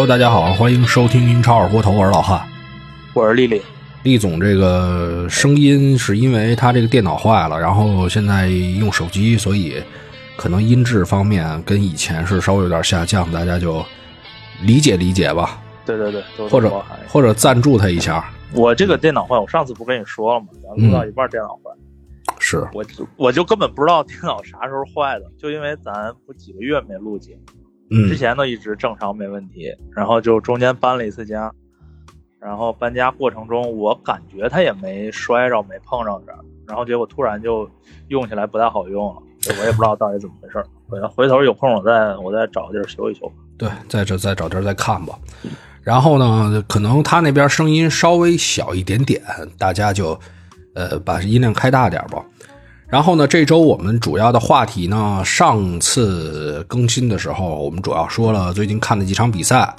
Hello，大家好，欢迎收听英超二锅头，我是老汉。我是丽丽，丽总这个声音是因为他这个电脑坏了，然后现在用手机，所以可能音质方面跟以前是稍微有点下降，大家就理解理解吧，对对对，都或者或者赞助他一下。我这个电脑坏，我上次不跟你说了吗？咱录到一半电脑坏，是，我就我就根本不知道电脑啥时候坏的，就因为咱不几个月没录节目，之嗯，前都一直正常没问题，然后就中间搬了一次家，然后搬家过程中我感觉它也没摔着没碰着这儿，然后结果突然就用起来不太好用了，我也不知道到底怎么回事儿。回回头有空我再我再找个地儿修一修。对，在这再找地儿再看吧。然后呢，可能他那边声音稍微小一点点，大家就呃把音量开大点吧。然后呢，这周我们主要的话题呢，上次更新的时候，我们主要说了最近看的几场比赛。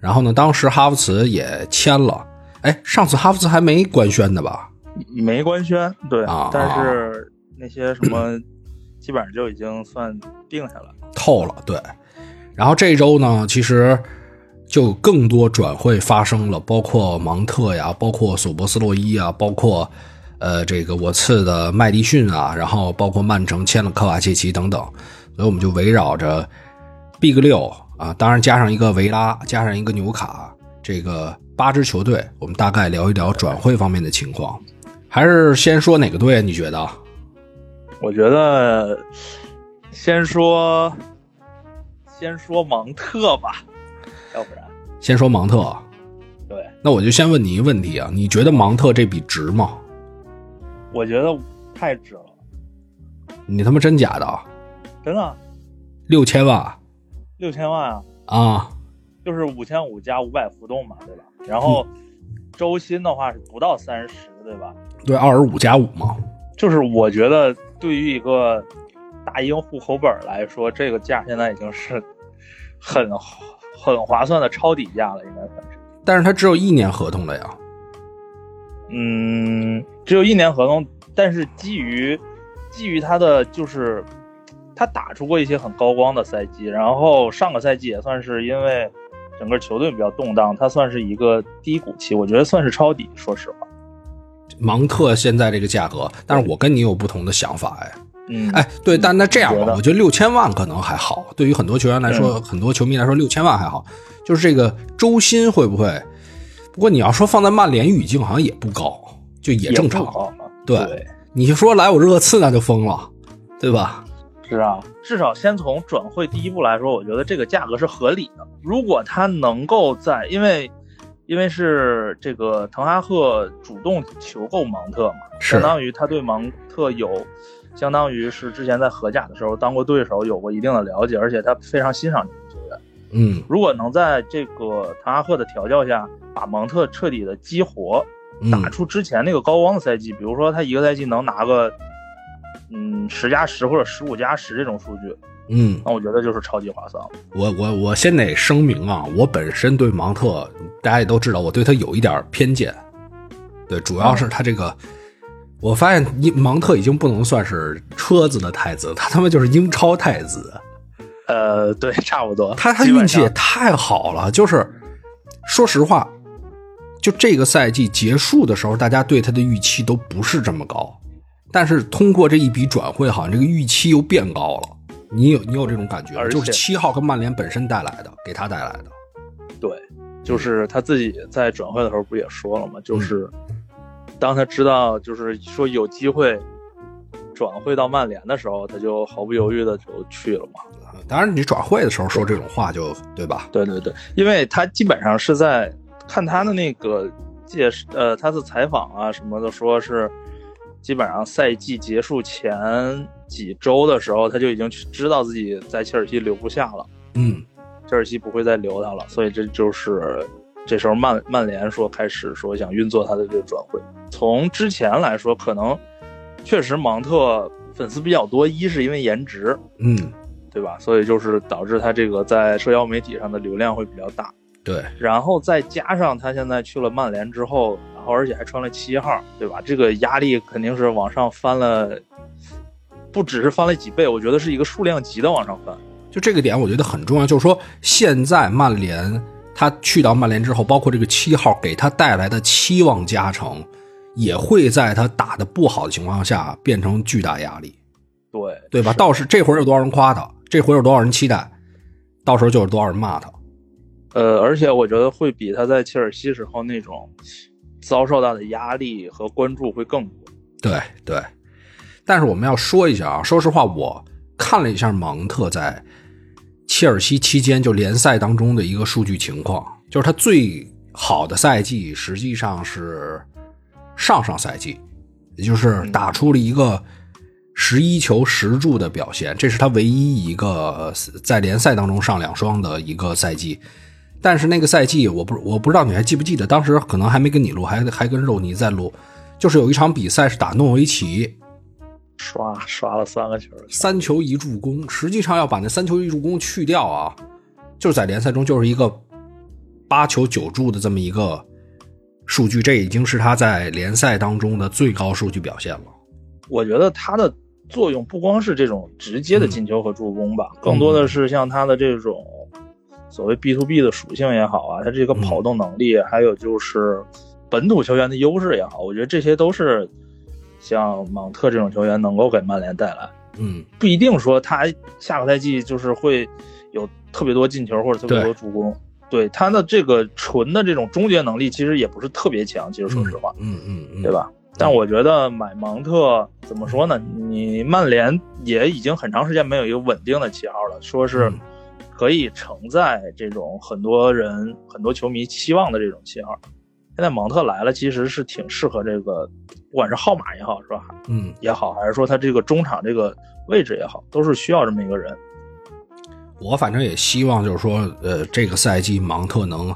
然后呢，当时哈弗茨也签了，哎，上次哈弗茨还没官宣的吧？没官宣，对，啊但是那些什么基本上就已经算定下来了。透了，对。然后这周呢，其实就更多转会发生了，包括芒特呀，包括索博斯洛伊啊，包括呃这个我次的麦迪逊啊，然后包括曼城签了科瓦切奇等等，所以我们就围绕着 Big 六啊，当然加上一个维拉，加上一个纽卡，这个八支球队，我们大概聊一聊转会方面的情况。还是先说哪个队？你觉得？我觉得先说先说芒特吧，要不然先说芒特。对那我就先问你一个问题啊，你觉得芒特这笔值吗？我觉得太值了，你他妈真假的啊？真的六千万六千万啊，啊？就是五千五加五百浮动嘛，对吧？然后周薪的话是不到三十，对吧？对，二十五加五嘛。就是我觉得对于一个大英户口本来说，这个价现在已经是很很划算的抄底价了，应该算是。但是它只有一年合同的呀。嗯，只有一年合同，但是基于基于他的就是他打出过一些很高光的赛季，然后上个赛季也算是因为整个球队比较动荡，他算是一个低谷期，我觉得算是抄底。说实话，芒特现在这个价格，但是我跟你有不同的想法哎。嗯，哎，对，但那这样吧，我觉得六千万可能还好，对于很多球员来说，很多球迷来说，六千万还好。就是这个周薪会不会？不过你要说放在曼联语境，好像也不高，就也正常对对，你说来我热刺那就疯了，对吧？是啊，至少先从转会第一步来说，我觉得这个价格是合理的。如果他能够在，因为因为是这个滕哈赫主动求购芒特嘛，相当于他对芒特有，相当于是之前在荷甲的时候当过对手，有过一定的了解，而且他非常欣赏这个球员。嗯如果能在这个滕哈赫的调教下，把芒特彻底的激活，嗯打出之前那个高光的赛季，比如说他一个赛季能拿个嗯十加十或者十五加十这种数据，嗯，那我觉得就是超级划算了。我我我先得声明啊，我本身对芒特，大家也都知道，我对他有一点偏见。对，主要是他这个，我发现你芒特已经不能算是车子的太子，他他妈就是英超太子。呃，对，差不多。他他运气也太好了，就是说实话，就这个赛季结束的时候，大家对他的预期都不是这么高，但是通过这一笔转会，好像这个预期又变高了。你有你有这种感觉吗？就是七号跟曼联本身带来的，给他带来的。对，就是他自己在转会的时候不也说了吗？嗯就是当他知道就是说有机会转会到曼联的时候，他就毫不犹豫的就去了嘛。当然，你转会的时候说这种话就对吧？对对对，因为他基本上是在看他的那个介绍，呃，他的采访啊什么的，说是基本上赛季结束前几周的时候，他就已经知道自己在切尔西留不下了，嗯切尔西不会再留他了，所以这就是这时候曼曼联说开始说想运作他的这个转会。从之前来说，可能确实芒特粉丝比较多，一是因为颜值，嗯，对吧？所以就是导致他这个在社交媒体上的流量会比较大。对，然后再加上他现在去了曼联之后，然后而且还穿了七号，对吧？这个压力肯定是往上翻了，不只是翻了几倍，我觉得是一个数量级的往上翻。就这个点我觉得很重要，就是说现在曼联他去到曼联之后，包括这个七号给他带来的期望加成，也会在他打的不好的情况下变成巨大压力，对对吧？是到时这会儿有多少人夸他，这会儿有多少人期待，到时候就有多少人骂他。呃，而且我觉得会比他在切尔西时候那种遭受到的压力和关注会更多。对对，但是我们要说一下啊，说实话，我看了一下芒特在切尔西期间就联赛当中的一个数据情况，就是他最好的赛季实际上是上上赛季，也就是打出了一个十一球十助的表现，这是他唯一一个在联赛当中上两双的一个赛季。但是那个赛季，我不我不知道你还记不记得，当时可能还没跟你录，还还跟肉泥在录，就是有一场比赛是打诺维奇，刷刷了三个球，三球一助攻，实际上要把那三球一助攻去掉啊，就是在联赛中就是一个八球九助的这么一个数据，这已经是他在联赛当中的最高数据表现了。我觉得他的作用不光是这种直接的进球和助攻吧，更多的是像他的这种所谓 B to B 的属性也好啊，他这个跑动能力，还有就是本土球员的优势也好，我觉得这些都是像芒特这种球员能够给曼联带来。嗯不一定说他下个赛季就是会有特别多进球或者特别多助攻。对他的这个纯的这种终结能力，其实也不是特别强。其实说实话，嗯嗯嗯，对？吧？但我觉得买芒特怎么说呢？你曼联也已经很长时间没有一个稳定的七号了，说是嗯可以承载这种很多人、很多球迷期望的这种七号。现在芒特来了，其实是挺适合这个，不管是号码也好，是吧？嗯，也好，还是说他这个中场这个位置也好，都是需要这么一个人。我反正也希望就是说，呃，这个赛季芒特能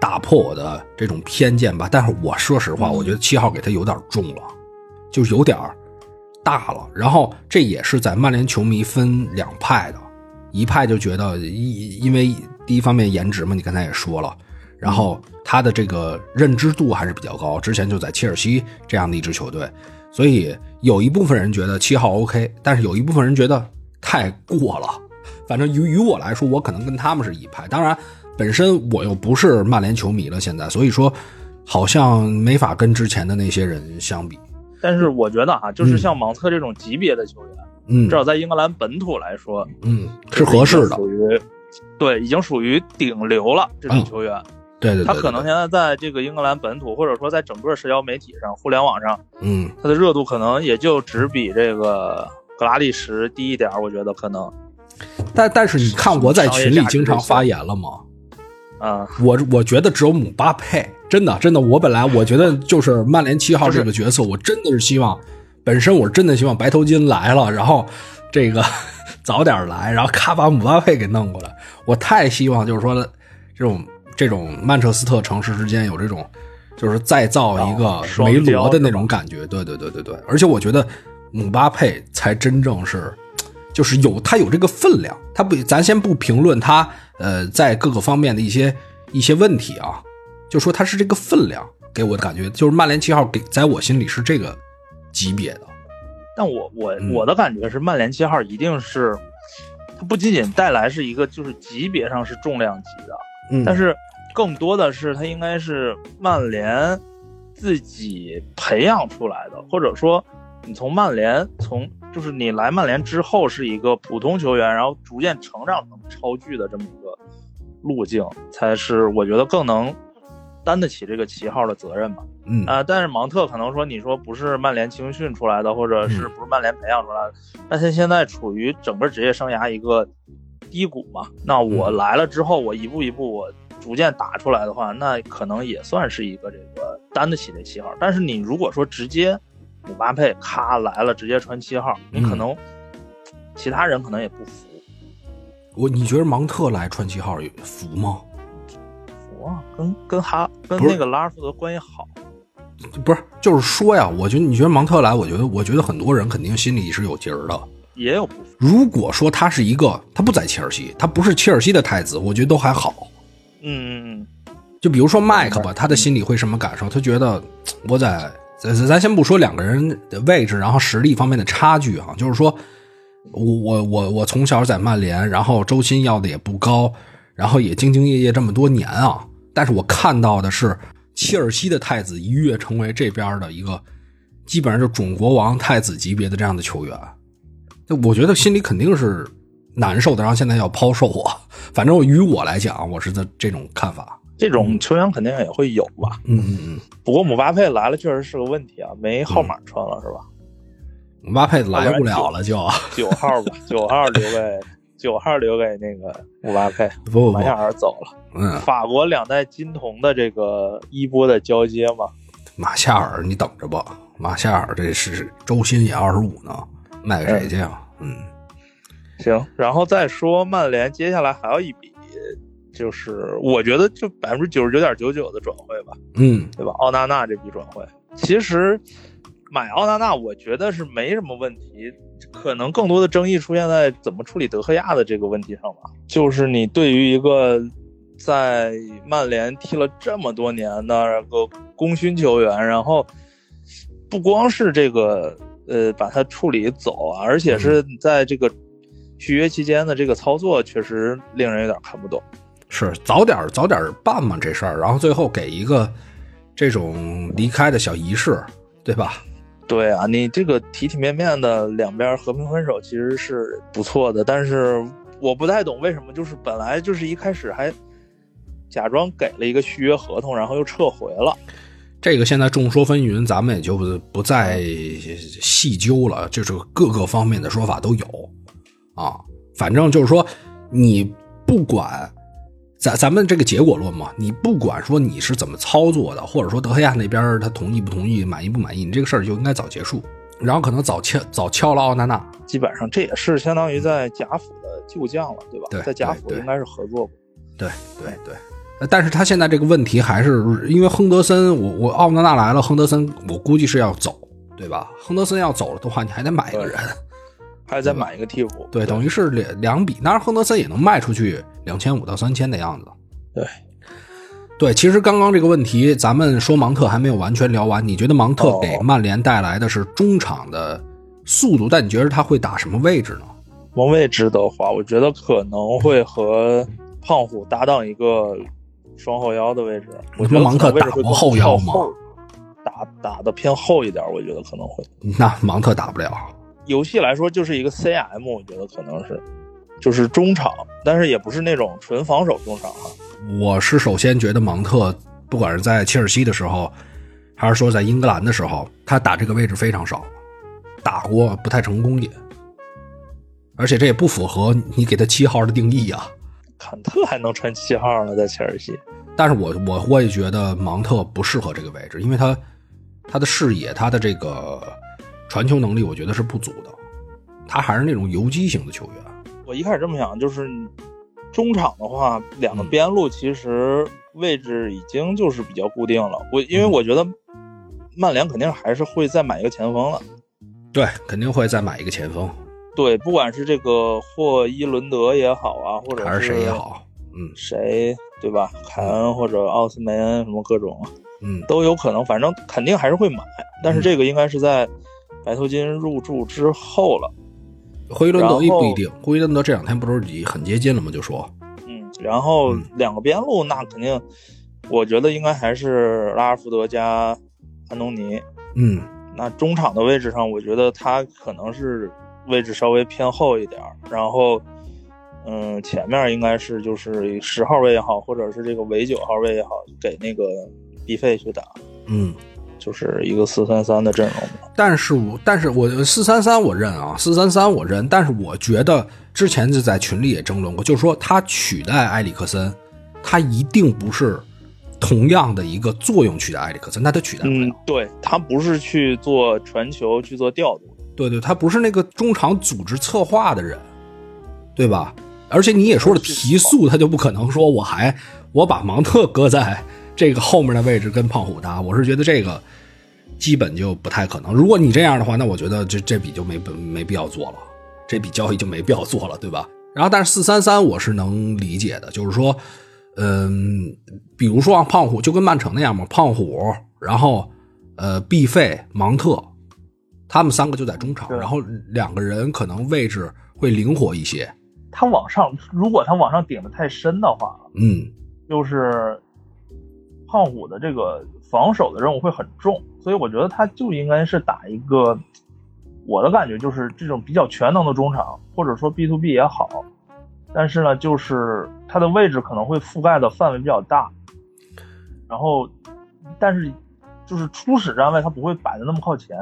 打破我的这种偏见吧。但是我说实话，嗯我觉得七号给他有点重了，就有点大了。然后这也是在曼联球迷分两派的，一派就觉得因因为第一方面颜值嘛，你刚才也说了，然后他的这个认知度还是比较高，之前就在切尔西这样的一支球队，所以有一部分人觉得七号 OK，但是有一部分人觉得太过了。反正于于我来说，我可能跟他们是一派。当然，本身我又不是曼联球迷了，现在，所以说好像没法跟之前的那些人相比。但是我觉得啊，就是像芒特这种级别的球员，嗯至少在英格兰本土来说，嗯，是合适的。属于对，已经属于顶流了。这种嗯球员，对对对，他可能现在在这个英格兰本土，或者说在整个社交媒体上、互联网上，嗯他的热度可能也就只比这个格拉利什低一点。我觉得可能，但但是你看我在群里经常发言了吗？啊、我我觉得只有姆巴佩，真的真的，我本来我觉得就是曼联七号这个角色，我真的是希望，本身我真的希望白头巾来了，然后这个 早点来，然后咔把姆巴佩给弄过来。我太希望就是说这种这种曼彻斯特城市之间有这种就是再造一个梅罗的那种感觉，对对对对对，而且我觉得姆巴佩才真正是。就是有他有这个分量，他不，咱先不评论他，呃，在各个方面的一些一些问题啊，就说他是这个分量，给我的感觉就是曼联七号给在我心里是这个级别的，但我我嗯。我的感觉是，曼联七号一定是，它不仅仅带来是一个就是级别上是重量级的，嗯。但是更多的是它应该是曼联自己培养出来的，或者说你从曼联从就是你来曼联之后是一个普通球员，然后逐渐成长成超巨的这么一个路径，才是我觉得更能担得起这个旗号的责任吧。嗯啊、但是芒特可能说你说不是曼联青训出来的，或者是嗯不是曼联培养出来的，但他现在处于整个职业生涯一个低谷嘛。那我嗯来了之后，我一步一步我逐渐打出来的话，那可能也算是一个这个担得起这旗号。但是你如果说直接姆巴佩咔来了，直接穿七号，你可嗯能、其他人可能也不服。我你觉得芒特来穿七号服吗？服啊，跟跟哈跟那个拉尔福德关系好，不是，就是说呀，我觉得你觉得芒特来，我觉得我觉得很多人肯定心里是有结儿的。也有不服。如果说他是一个，他不在切尔西，他不是切尔西的太子，我觉得都还好。嗯嗯嗯，就比如说麦克吧，他的心里会什么感受？他觉得我在咱咱先不说两个人的位置，然后实力方面的差距啊，就是说我我我我从小在曼联，然后周薪要的也不高，然后也兢兢业业这么多年啊。但是我看到的是，切尔西的太子一跃成为这边的一个基本上就准国王太子级别的这样的球员，那我觉得心里肯定是难受的。然后现在要抛售我，反正于我来讲，我是这这种看法。这种球员肯定也会有吧。嗯嗯嗯。不过姆巴佩来了确实是个问题啊，没号码穿了是吧？姆巴佩来不了了，就九号吧，九号留给九号留给那个姆巴佩，不不不，马夏尔走了。嗯，法国两代金童的这个衣钵的交接嘛。马夏尔，你等着吧，马夏尔这是周薪也二十五呢，卖给谁去啊？嗯，行，然后再说曼联，接下来还有一笔，就是我觉得就百分之九十九点九九的转会吧。嗯，对吧？奥纳纳这笔转会，其实买奥纳纳，我觉得是没什么问题。可能更多的争议出现在怎么处理德赫亚的这个问题上吧。就是你对于一个在曼联踢了这么多年的个功勋球员，然后不光是这个呃把他处理走啊，而且是在这个续约期间的这个操作，确实令人有点看不懂。是早点早点办嘛这事儿，然后最后给一个这种离开的小仪式，对吧？对啊，你这个体体面面的两边和平分手其实是不错的，但是我不太懂为什么，就是本来就是一开始还假装给了一个续约合同，然后又撤回了。这个现在众说纷纭，咱们也就不再细究了，就是各个方面的说法都有啊。反正就是说，你不管。咱咱们这个结果论嘛，你不管说你是怎么操作的，或者说德黑亚那边他同意不同意，满意不满意，你这个事儿就应该早结束，然后可能早敲早敲了奥纳纳。基本上这也是相当于在贾府的旧将了，对吧？对，在贾府应该是合作过。对对对，但是他现在这个问题还是因为亨德森，我我奥纳纳来了，亨德森我估计是要走，对吧？亨德森要走了的话，你还得买一个人。还再买一个替补，对，等于是两两笔。当然，亨德森也能卖出去两千五到三千的样子。对，对，其实刚刚这个问题，咱们说芒特还没有完全聊完。你觉得芒特给曼联带来的是中场的速度，但你觉得他会打什么位置呢？么位置的话，我觉得可能会和胖虎搭档一个双后腰的位置。我觉得芒特打过后腰吗？打打的偏后一点，我觉得可能会。那芒特打不了。游戏来说就是一个 CM，我觉得可能是，就是中场，但是也不是那种纯防守中场哈。我是首先觉得芒特，不管是在切尔西的时候，还是说在英格兰的时候，他打这个位置非常少，打过不太成功也，而且这也不符合你给他七号的定义啊。坎特还能穿七号呢，在切尔西。但是我我我也觉得芒特不适合这个位置，因为他他的视野，他的这个。传球能力我觉得是不足的，他还是那种游击型的球员。我一开始这么想，就是中场的话，两个边路其实位置已经就是比较固定了。我因为我觉得曼联肯定还是会再买一个前锋了。对，肯定会再买一个前锋。对，不管是这个霍伊伦德也好啊，或者还是谁也好，嗯，谁对吧？凯恩或者奥斯梅恩什么各种，嗯，都有可能。反正肯定还是会买，但是这个应该是在。白头巾入驻之后了，霍伊伦德也不一定。霍伊伦德这两天不是已很接近了吗？就说，嗯，然后两个边路那肯定，我觉得应该还是拉尔福德加安东尼。嗯，那中场的位置上，我觉得他可能是位置稍微偏后一点然后，嗯，前面应该是就是十号位也好，或者是这个伪九号位也好，给那个 B 费去打。嗯。就是一个四三三的阵容，但是我但是我四三三我认啊，四三三我认，但是我觉得之前就在群里也争论过，就是说他取代埃里克森，他一定不是同样的一个作用取代埃里克森，那他取代不了。对他不是去做传球去做调度，对对，他不是那个中场组织策划的人，对吧？而且你也说了提速，他就不可能说我还我把芒特搁在。这个后面的位置跟胖虎搭，我是觉得这个基本就不太可能。如果你这样的话，那我觉得这这笔就没没必要做了，这笔交易就没必要做了，对吧？然后，但是四三三我是能理解的，就是说，嗯，比如说啊，胖虎就跟曼城那样嘛，胖虎，然后呃，毕费、芒特，他们三个就在中场，然后两个人可能位置会灵活一些。他往上，如果他往上顶的太深的话，嗯，就是胖虎的这个防守的任务会很重，所以我觉得他就应该是打一个，我的感觉就是这种比较全能的中场，或者说 B to B 也好，但是呢，就是他的位置可能会覆盖的范围比较大，然后，但是就是初始站位他不会摆的那么靠前，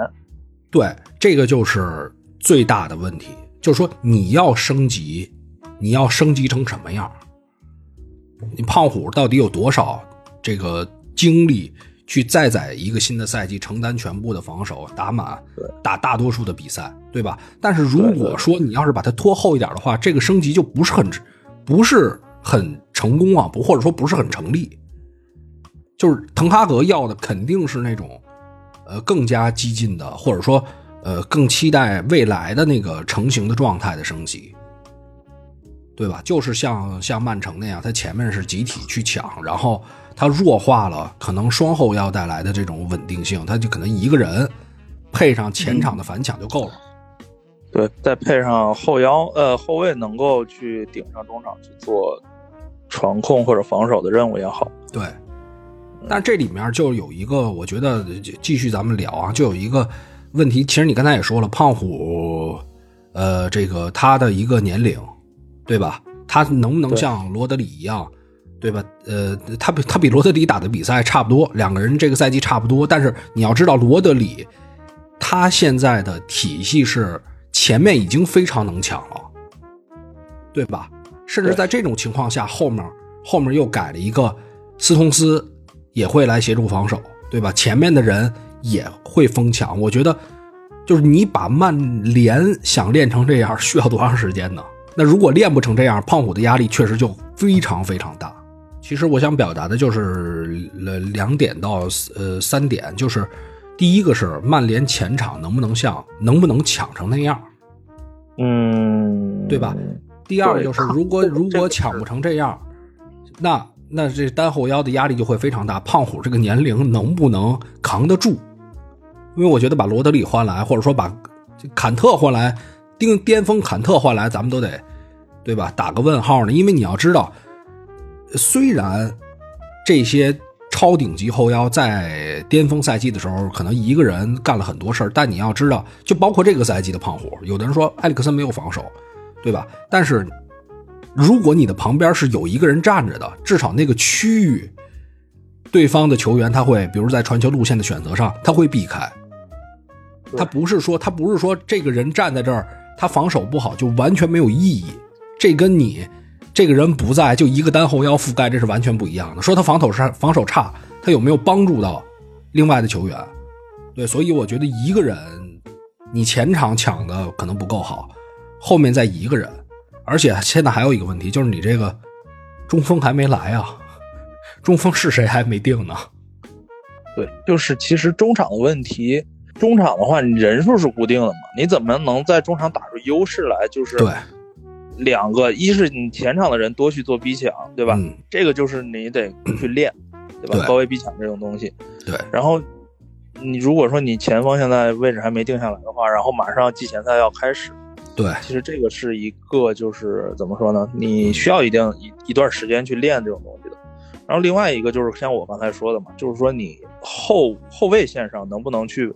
对，这个就是最大的问题，就是说你要升级，你要升级成什么样？你胖虎到底有多少这个精力去再在一个新的赛季承担全部的防守，打满打大多数的比赛，对吧？但是如果说你要是把它拖后一点的话，这个升级就不是很不是很成功啊，不或者说不是很成立。就是滕哈格要的肯定是那种，呃，更加激进的，或者说，呃，更期待未来的那个成型的状态的升级，对吧？就是像像曼城那样，他前面是集体去抢，然后他弱化了可能双后腰带来的这种稳定性，他就可能一个人配上前场的反抢就够了。对，再配上后腰，呃，后卫能够去顶上中场去做传控或者防守的任务也好。对。但这里面就有一个，我觉得继续咱们聊啊，就有一个问题。其实你刚才也说了，胖虎，呃，这个他的一个年龄，对吧？他能不能像罗德里一样，对吧？呃，他比他比罗德里打的比赛差不多，两个人这个赛季差不多。但是你要知道，罗德里他现在的体系是前面已经非常能抢了，对吧？甚至在这种情况下，后面后面又改了一个斯通斯。也会来协助防守，对吧？前面的人也会疯抢。我觉得，就是你把曼联想练成这样，需要多长时间呢？那如果练不成这样，胖虎的压力确实就非常非常大。其实我想表达的就是两点到呃三点，就是第一个是曼联前场能不能像能不能抢成那样，嗯，对吧？第二就是如果 如果抢不成这样，那。那这单后腰的压力就会非常大，胖虎这个年龄能不能扛得住？因为我觉得把罗德里换来，或者说把坎特换来，巅巅峰坎特换来，咱们都得对吧？打个问号呢？因为你要知道，虽然这些超顶级后腰在巅峰赛季的时候，可能一个人干了很多事儿，但你要知道，就包括这个赛季的胖虎，有的人说埃里克森没有防守，对吧？但是。如果你的旁边是有一个人站着的，至少那个区域，对方的球员他会，比如在传球路线的选择上，他会避开。他不是说他不是说这个人站在这儿，他防守不好就完全没有意义。这跟你这个人不在就一个单后腰覆盖，这是完全不一样的。说他防守差，防守差，他有没有帮助到另外的球员？对，所以我觉得一个人你前场抢的可能不够好，后面再一个人。而且现在还有一个问题，就是你这个中锋还没来啊，中锋是谁还没定呢？对，就是其实中场的问题，中场的话，你人数是固定的嘛？你怎么能在中场打出优势来？就是对两个，一是你前场的人多去做逼抢，对吧？这个就是你得去练，对吧？高位逼抢这种东西。对。然后你如果说你前锋现在位置还没定下来的话，然后马上季前赛要开始。对，其实这个是一个，就是怎么说呢？你需要一定一一段时间去练这种东西的。然后另外一个就是像我刚才说的嘛，就是说你后后卫线上能不能去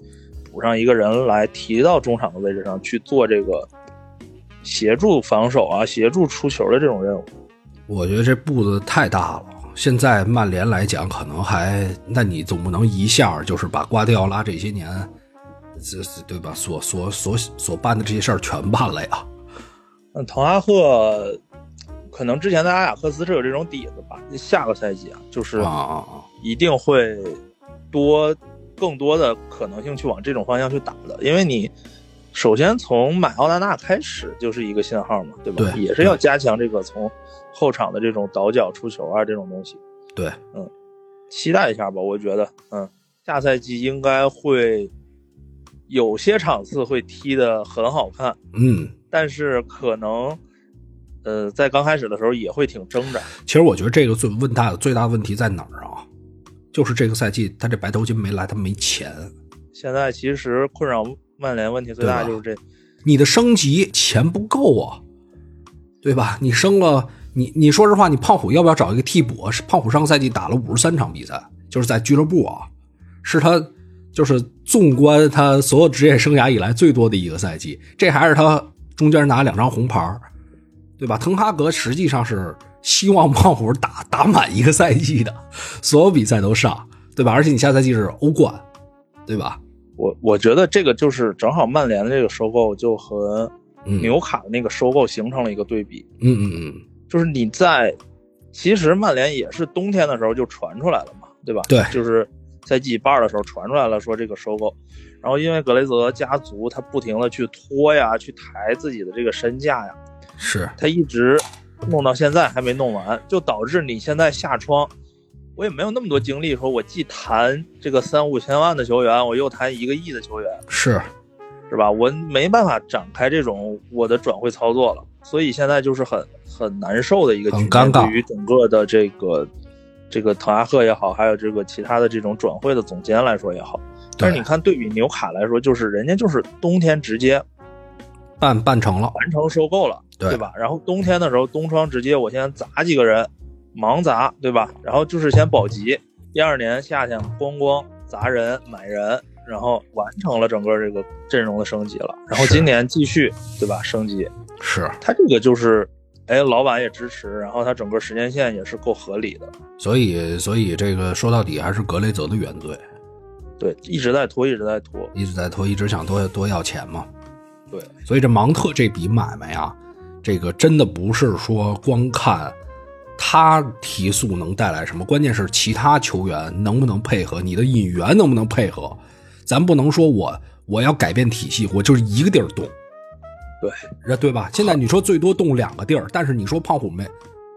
补上一个人来提到中场的位置上去做这个协助防守啊、协助出球的这种任务？我觉得这步子太大了。现在曼联来讲，可能还，那你总不能一下就是把瓜迪奥拉这些年。这是对吧？所所所所办的这些事儿全办了呀。嗯，滕哈赫可能之前在阿贾克斯是有这种底子吧。下个赛季啊，就是啊啊啊，一定会多更多的可能性去往这种方向去打的。因为你首先从买奥纳纳开始就是一个信号嘛，对吧？对，也是要加强这个从后场的这种倒脚出球啊这种东西。对，嗯，期待一下吧。我觉得，嗯，下赛季应该会。有些场次会踢得很好看，嗯，但是可能，呃，在刚开始的时候也会挺挣扎。其实我觉得这个最问大的最大问题在哪儿啊？就是这个赛季他这白头巾没来，他没钱。现在其实困扰曼联问题最大就是这，你的升级钱不够啊。对吧？你升了，你你说实话，你胖虎要不要找一个替补？是胖虎上个赛季打了五十三场比赛，就是在俱乐部啊，是他就是纵观他所有职业生涯以来最多的一个赛季，这还是他中间拿两张红牌，对吧？滕哈格实际上是希望胖虎打打满一个赛季的，所有比赛都上，对吧？而且你下赛季是欧冠，对吧？我我觉得这个就是正好曼联的这个收购就和纽卡的那个收购形成了一个对比。嗯嗯嗯，就是你在其实曼联也是冬天的时候就传出来了嘛，对吧？对，就是赛季一半的时候传出来了说这个收购，然后因为格雷泽家族他不停的去拖呀，去抬自己的这个身价呀，是他一直弄到现在还没弄完，就导致你现在下窗。我也没有那么多精力，说我既谈这个三五千万的球员，我又谈一个亿的球员，是，是吧？我没办法展开这种我的转会操作了，所以现在就是很很难受的一个局面，对于整个的这个这个滕哈赫也好，还有这个其他的这种转会的总监来说也好。但是你看，对比纽卡来说，就是人家就是冬天直接办办成了，完成收购了，对吧？然后冬天的时候，冬窗直接，我先砸几个人。盲砸，对吧？然后就是先保级，第二年夏天咣咣砸人买人，然后完成了整个这个阵容的升级了。然后今年继续，对吧？升级是他这个就是，哎，老板也支持，然后他整个时间线也是够合理的。所以，所以这个说到底还是格雷泽的原罪。对，一直在拖，一直在拖，一直在拖，一直想多多要钱嘛。对，所以这芒特这笔买卖啊，这个真的不是说光看。他提速能带来什么？关键是其他球员能不能配合，你的引援能不能配合？咱不能说我我要改变体系，我就是一个地儿动，对，对吧？现在你说最多动两个地儿，但是你说胖虎没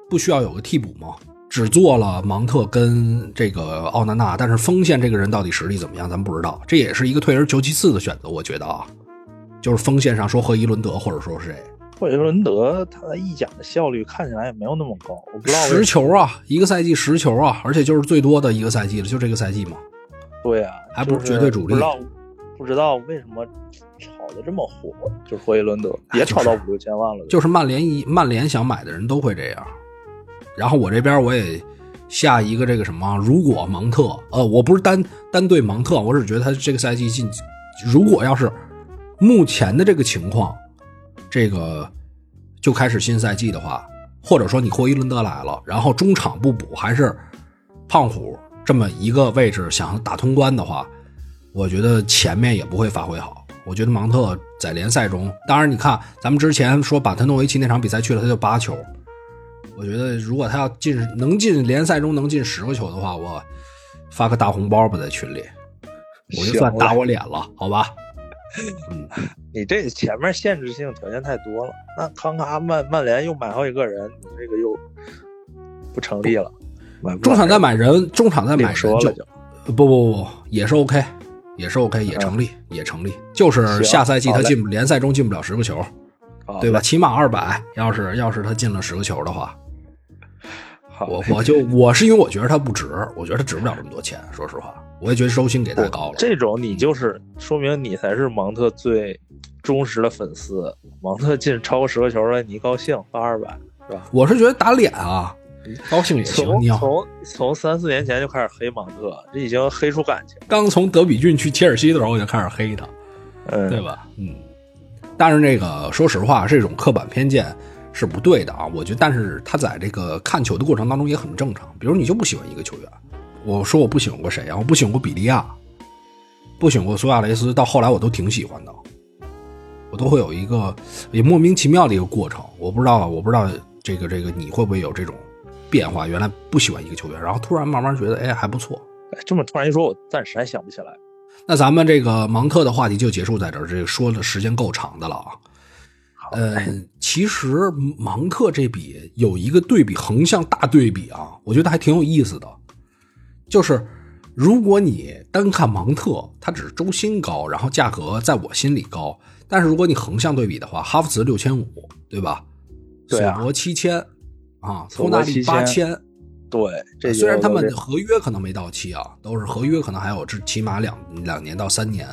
不需要有个替补吗？只做了芒特跟这个奥纳纳，但是锋线这个人到底实力怎么样，咱不知道。这也是一个退而求其次的选择，我觉得啊，就是锋线上说和伊伦德或者说是谁。霍伊伦德他的意甲的效率看起来也没有那么高，我不知道十球啊，一个赛季十球啊，而且就是最多的一个赛季了，就这个赛季嘛。对呀，还不是绝对主力。不知道不知道为什么炒的这么火，就是霍伊伦德也炒到五六千万了。就是曼联一曼联想买的人都会这样。然后我这边我也下一个这个什么，如果芒特，呃，我不是单单对芒特，我只觉得他这个赛季进，如果要是目前的这个情况。这个就开始新赛季的话，或者说你霍伊伦德来了，然后中场不补，还是胖虎这么一个位置想打通关的话，我觉得前面也不会发挥好。我觉得芒特在联赛中，当然你看咱们之前说把他诺维奇那场比赛去了，他就八球。我觉得如果他要进能进联赛中能进十个球的话，我发个大红包吧在群里，我就算打我脸了，好吧？嗯，你这前面限制性条件太多了。那康卡曼曼联又买好几个人，你这个又不成立了。中场再买人，中场再买人就不不不也是 OK，也是 OK，也成立，也成立。就是下赛季他进联赛中进不了十个球，对吧？起码二百。要是要是他进了十个球的话，我我就我是因为我觉得他不值，我觉得他值不了这么多钱。说实话。我也觉得周薪给太高了。这种你就是说明你才是芒特最忠实的粉丝。芒特进超过十个球了，你高兴发二百是吧？我是觉得打脸啊，高兴也行。从从从三四年前就开始黑芒特，这已经黑出感情。刚从德比郡去切尔西的时候我就开始黑他，对吧？嗯。但是那个说实话，这种刻板偏见是不对的啊。我觉得，但是他在这个看球的过程当中也很正常。比如你就不喜欢一个球员。我说我不喜欢过谁啊？我不喜欢过比利亚，不喜欢过苏亚雷斯，到后来我都挺喜欢的。我都会有一个也莫名其妙的一个过程。我不知道，我不知道这个这个你会不会有这种变化？原来不喜欢一个球员，然后突然慢慢觉得哎还不错。哎，这么突然一说，我暂时还想不起来。那咱们这个芒特的话题就结束在这儿，这个说的时间够长的了啊。嗯，其实芒特这笔有一个对比，横向大对比啊，我觉得还挺有意思的。就是，如果你单看芒特，他只是周薪高，然后价格在我心里高。但是如果你横向对比的话，哈弗茨六千五，对吧？索博七千，啊，托纳利八千，对。这虽然他们合约可能没到期啊，都是合约可能还有至起码两两年到三年，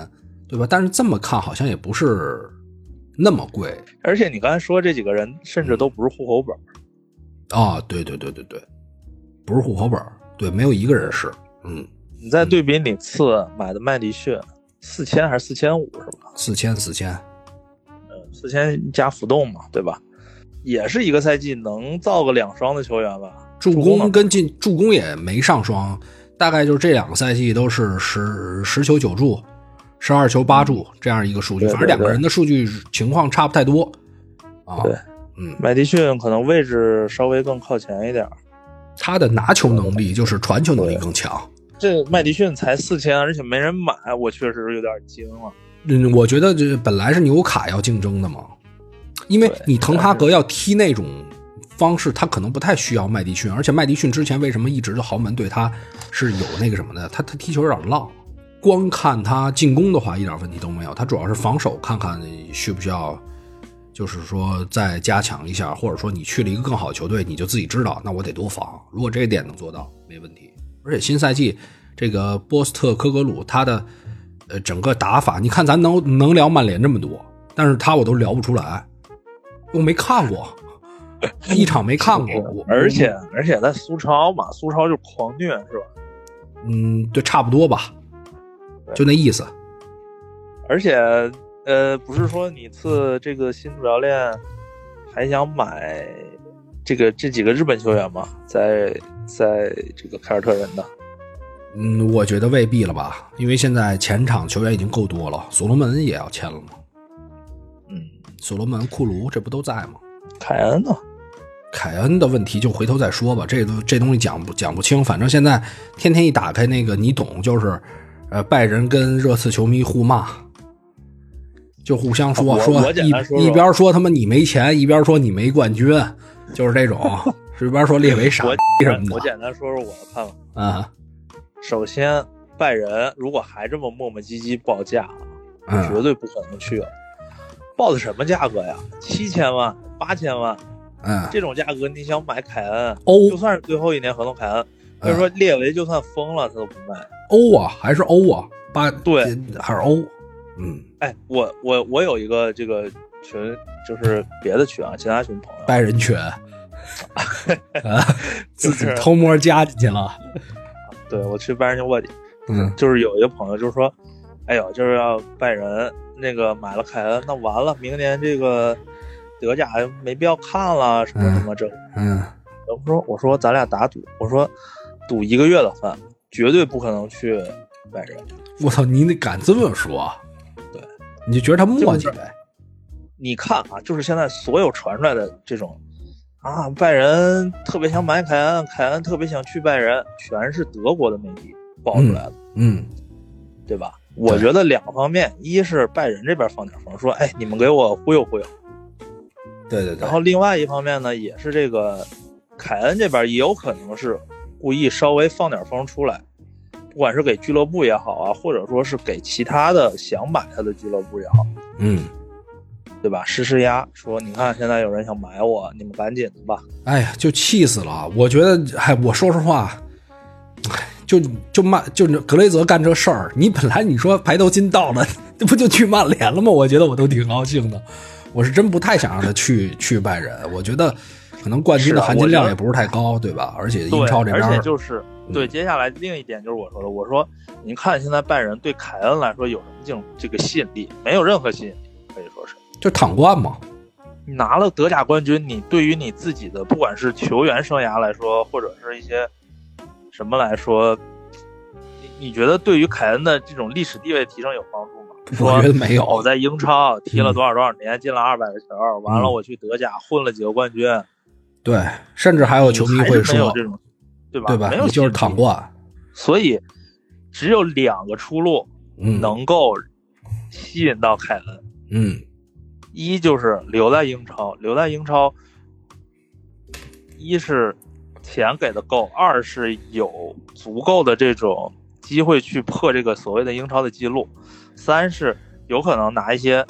对吧？但是这么看好像也不是那么贵而且你刚才说这几个人甚至都不是户口本儿，啊！对对对对对，不是户口本儿，对，没有一个人是，嗯，你再对比你次买的麦迪逊，四千还是四千五是吧？四千四千，嗯，四千加浮动嘛，对吧？也是一个赛季能造个两双的球员吧？助攻跟进助攻也没上双，大概就是这两个赛季都是十十球九助，十二球八助这样一个数据，对对反正两个人的数据情况差不太多啊。对，嗯，麦迪逊可能位置稍微更靠前一点儿。他的拿球能力就是传球能力更强。这麦迪逊才四千，而且没人买，我确实有点惊了。嗯，我觉得这本来是纽卡要竞争的嘛，因为你滕哈格要踢那种方式，他可能不太需要麦迪逊，而且麦迪逊之前为什么一直的豪门对他是有那个什么的？他他踢球有点浪，光看他进攻的话一点问题都没有，他主要是防守，看看需不需要，就是说再加强一下，或者说你去了一个更好的球队，你就自己知道，那我得多防。如果这一点能做到，没问题。而且新赛季这个波斯特科格鲁他的呃整个打法，你看咱能能聊曼联这么多，但是他我都聊不出来，我没看过，一场没看过，而且而且在苏超嘛，苏超就狂虐是吧？嗯，对，差不多吧，就那意思。而且呃，不是说你次这个新主教练还想买这个这几个日本球员吗？在在这个凯尔特人的，嗯，我觉得未必了吧，因为现在前场球员已经够多了，所罗门也要签了嘛，嗯，所罗门、库卢这不都在吗？凯恩呢？凯恩的问题就回头再说吧，这都这东西讲不讲不清。反正现在天天一打开那个，你懂，就是，呃，拜仁跟热刺球迷互骂，就互相说、我说一一边说他妈你没钱，一边说你没冠军，就是这种，一边说列维傻什么的我简单说说我的看法。啊，首先，拜仁如果还这么磨磨唧唧报价，嗯绝对不可能去了。报的什么价格呀？七千万、八千万嗯，这种价格，你想买凯恩，欧就算是最后一年合同凯恩，或者说列维就算疯了，他都不卖。欧啊，还是欧啊，八对，还是欧，嗯，哎，我我我有一个这个群，就是别的群啊，其他群朋友，拜仁群，啊，自己偷摸加进去了，对我去拜仁去卧底，嗯就是有一个朋友就是说，哎呦，就是要拜仁那个买了凯恩，那完了，明年这个德甲没必要看了，什么什么这。嗯。我说我说咱俩打赌，我说赌一个月的饭，绝对不可能去拜仁。我操，你得敢这么说？对，你就觉得他磨叽就是呗？你看啊，就是现在所有传出来的这种啊，拜仁特别想买凯恩，凯恩特别想去拜仁，全是德国的媒体爆出来的，嗯对吧？我觉得两方面，一是拜仁这边放点风，说哎，你们给我忽悠忽悠。对对对然后另外一方面呢，也是这个凯恩这边也有可能是故意稍微放点风出来，不管是给俱乐部也好啊，或者说是给其他的想买他的俱乐部也好，嗯，对吧？施施压，说你看现在有人想买我，你们赶紧的吧。哎呀，就气死了！我觉得，哎，我说实话，哎就就曼就格雷泽干这事儿，你本来你说排头金到了，这 不就去曼联了吗？我觉得我都挺高兴的。我是真不太想让他去去拜仁，我觉得可能冠军的含金量也不是太高，对吧？而且英超这边而且儿，就是对，接下来另一点就是我说的，我说您看现在拜仁对凯恩来说有什么这种这个吸引力？没有任何吸引力，可以说是。就躺冠嘛。你拿了德甲冠军，你对于你自己的不管是球员生涯来说，或者是一些什么来说，你你觉得对于凯恩的这种历史地位提升有帮助吗？我觉得没有我在英超踢了多少多少年，进了二百个球，完了嗯我去德甲混了几个冠军，对，甚至还有球迷还会说，这种，对吧？对吧？没有就是躺挂，所以只有两个出路嗯，能够吸引到凯恩，嗯一就是留在英超，留在英超，一是钱给的够，二是有足够的这种机会去破这个所谓的英超的记录，三是有可能拿一些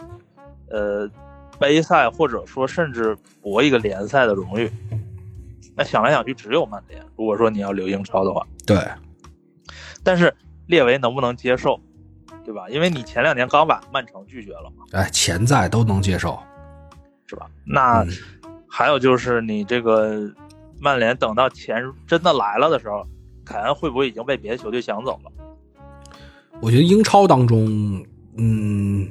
呃杯赛或者说甚至博一个联赛的荣誉。那想来想去，只有曼联。如果说你要留英超的话，对，但是列维能不能接受？对吧？因为你前两年刚把曼城拒绝了嘛，哎，潜在都能接受，是吧？那嗯还有就是你这个曼联等到钱真的来了的时候，凯恩会不会已经被别的球队抢走了？我觉得英超当中，嗯，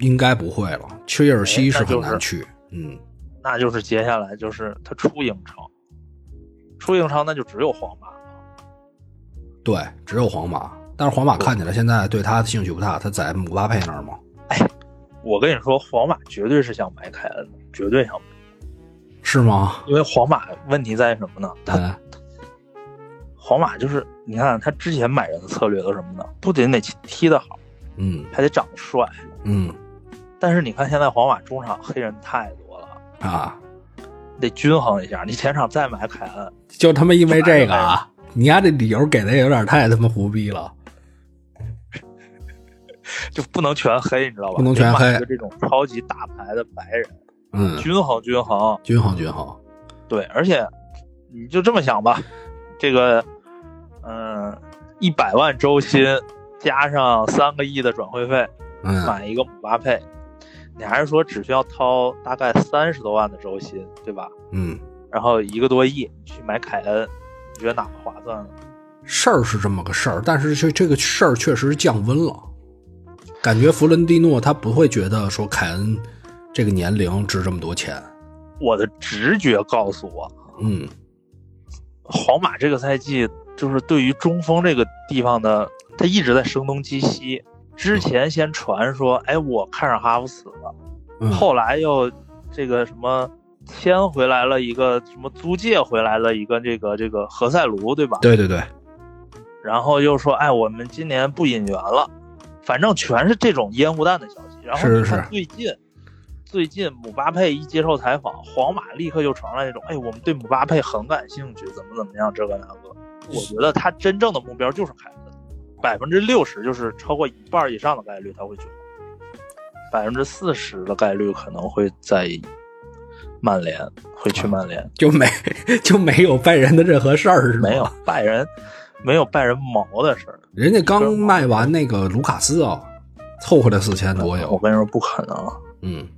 应该不会了。切尔西是很难去，嗯，那就是接下来就是他出英超，出英超那就只有皇马了。对，只有皇马。但是皇马看起来现在对他的兴趣不大，他在姆巴佩那儿嘛。我跟你说，皇马绝对是想买凯恩的，绝对想买，是吗？因为皇马问题在什么呢？他嗯，皇马就是你看他之前买人的策略都是什么呢？不仅得踢得好，嗯还得长得帅。嗯但是你看现在皇马中场黑人太多了，啊，得均衡一下。你前场再买凯恩，就他妈因为这个啊，你丫这理由给的也有点太他妈胡逼了。就不能全黑，你知道吧？不能全黑得买一个这种超级大牌的白人，嗯，均衡均衡。均衡均衡。对，而且你就这么想吧，这个，嗯，一百万周薪加上三个亿的转会费，嗯，买一个姆巴佩，你还是说只需要掏大概三十多万的周薪，对吧？嗯，然后一个多亿去买凯恩，你觉得哪个划算呢？事儿是这么个事儿，但是这这个事儿确实降温了，感觉弗伦蒂诺他不会觉得说凯恩这个年龄值这么多钱。我的直觉告诉我，嗯皇马这个赛季就是对于中锋这个地方的，他一直在声东击西。之前先传说，哎，我看上哈弗死了，嗯，后来又这个什么签回来了一个什么租借回来了一个这个这个何塞卢，对吧？对对对，然后又说，哎，我们今年不引援了，反正全是这种烟雾弹的消息。然后你看最近，最近姆巴佩一接受采访，皇马立刻就传来那种，哎，我们对姆巴佩很感兴趣，怎么怎么样，这个那个。我觉得他真正的目标就是凯恩，百分之六十就是超过一半以上的概率他会去，百分之四十的概率可能会在曼联，会去曼联。就没 就没有拜仁的任何事儿？没有，拜仁，没有拜仁毛的事儿。人家刚卖完那个卢卡斯啊，凑合了四千多我。跟你说不可能，嗯，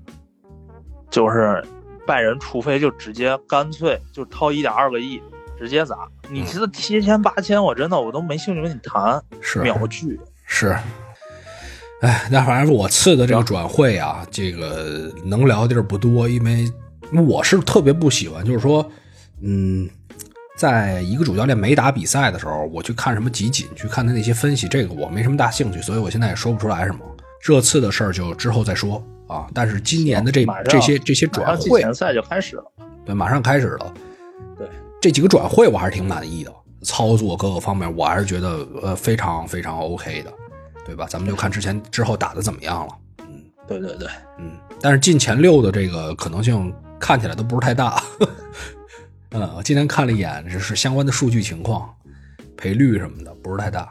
就是拜仁，除非就直接干脆就掏一点二个亿直接砸。你其实七千八千，我真的我都没兴趣跟你谈，是秒拒。是。哎，那反正我次的这个转会啊，这个能聊的地儿不多，因为我是特别不喜欢，就是说，嗯，在一个主教练没打比赛的时候，我去看什么集锦，去看他那些分析，这个我没什么大兴趣，所以我现在也说不出来什么。这次的事儿就之后再说啊。但是今年的这这些这些马上季转会，前赛就开始了，对，马上开始了。对，这几个转会我还是挺满意的，操作各个方面我还是觉得呃非常非常 OK 的，对吧？咱们就看之前之后打的怎么样了。嗯对对对，嗯，但是进前六的这个可能性看起来都不是太大。嗯，我今天看了一眼，这是相关的数据情况，赔率什么的不是太大，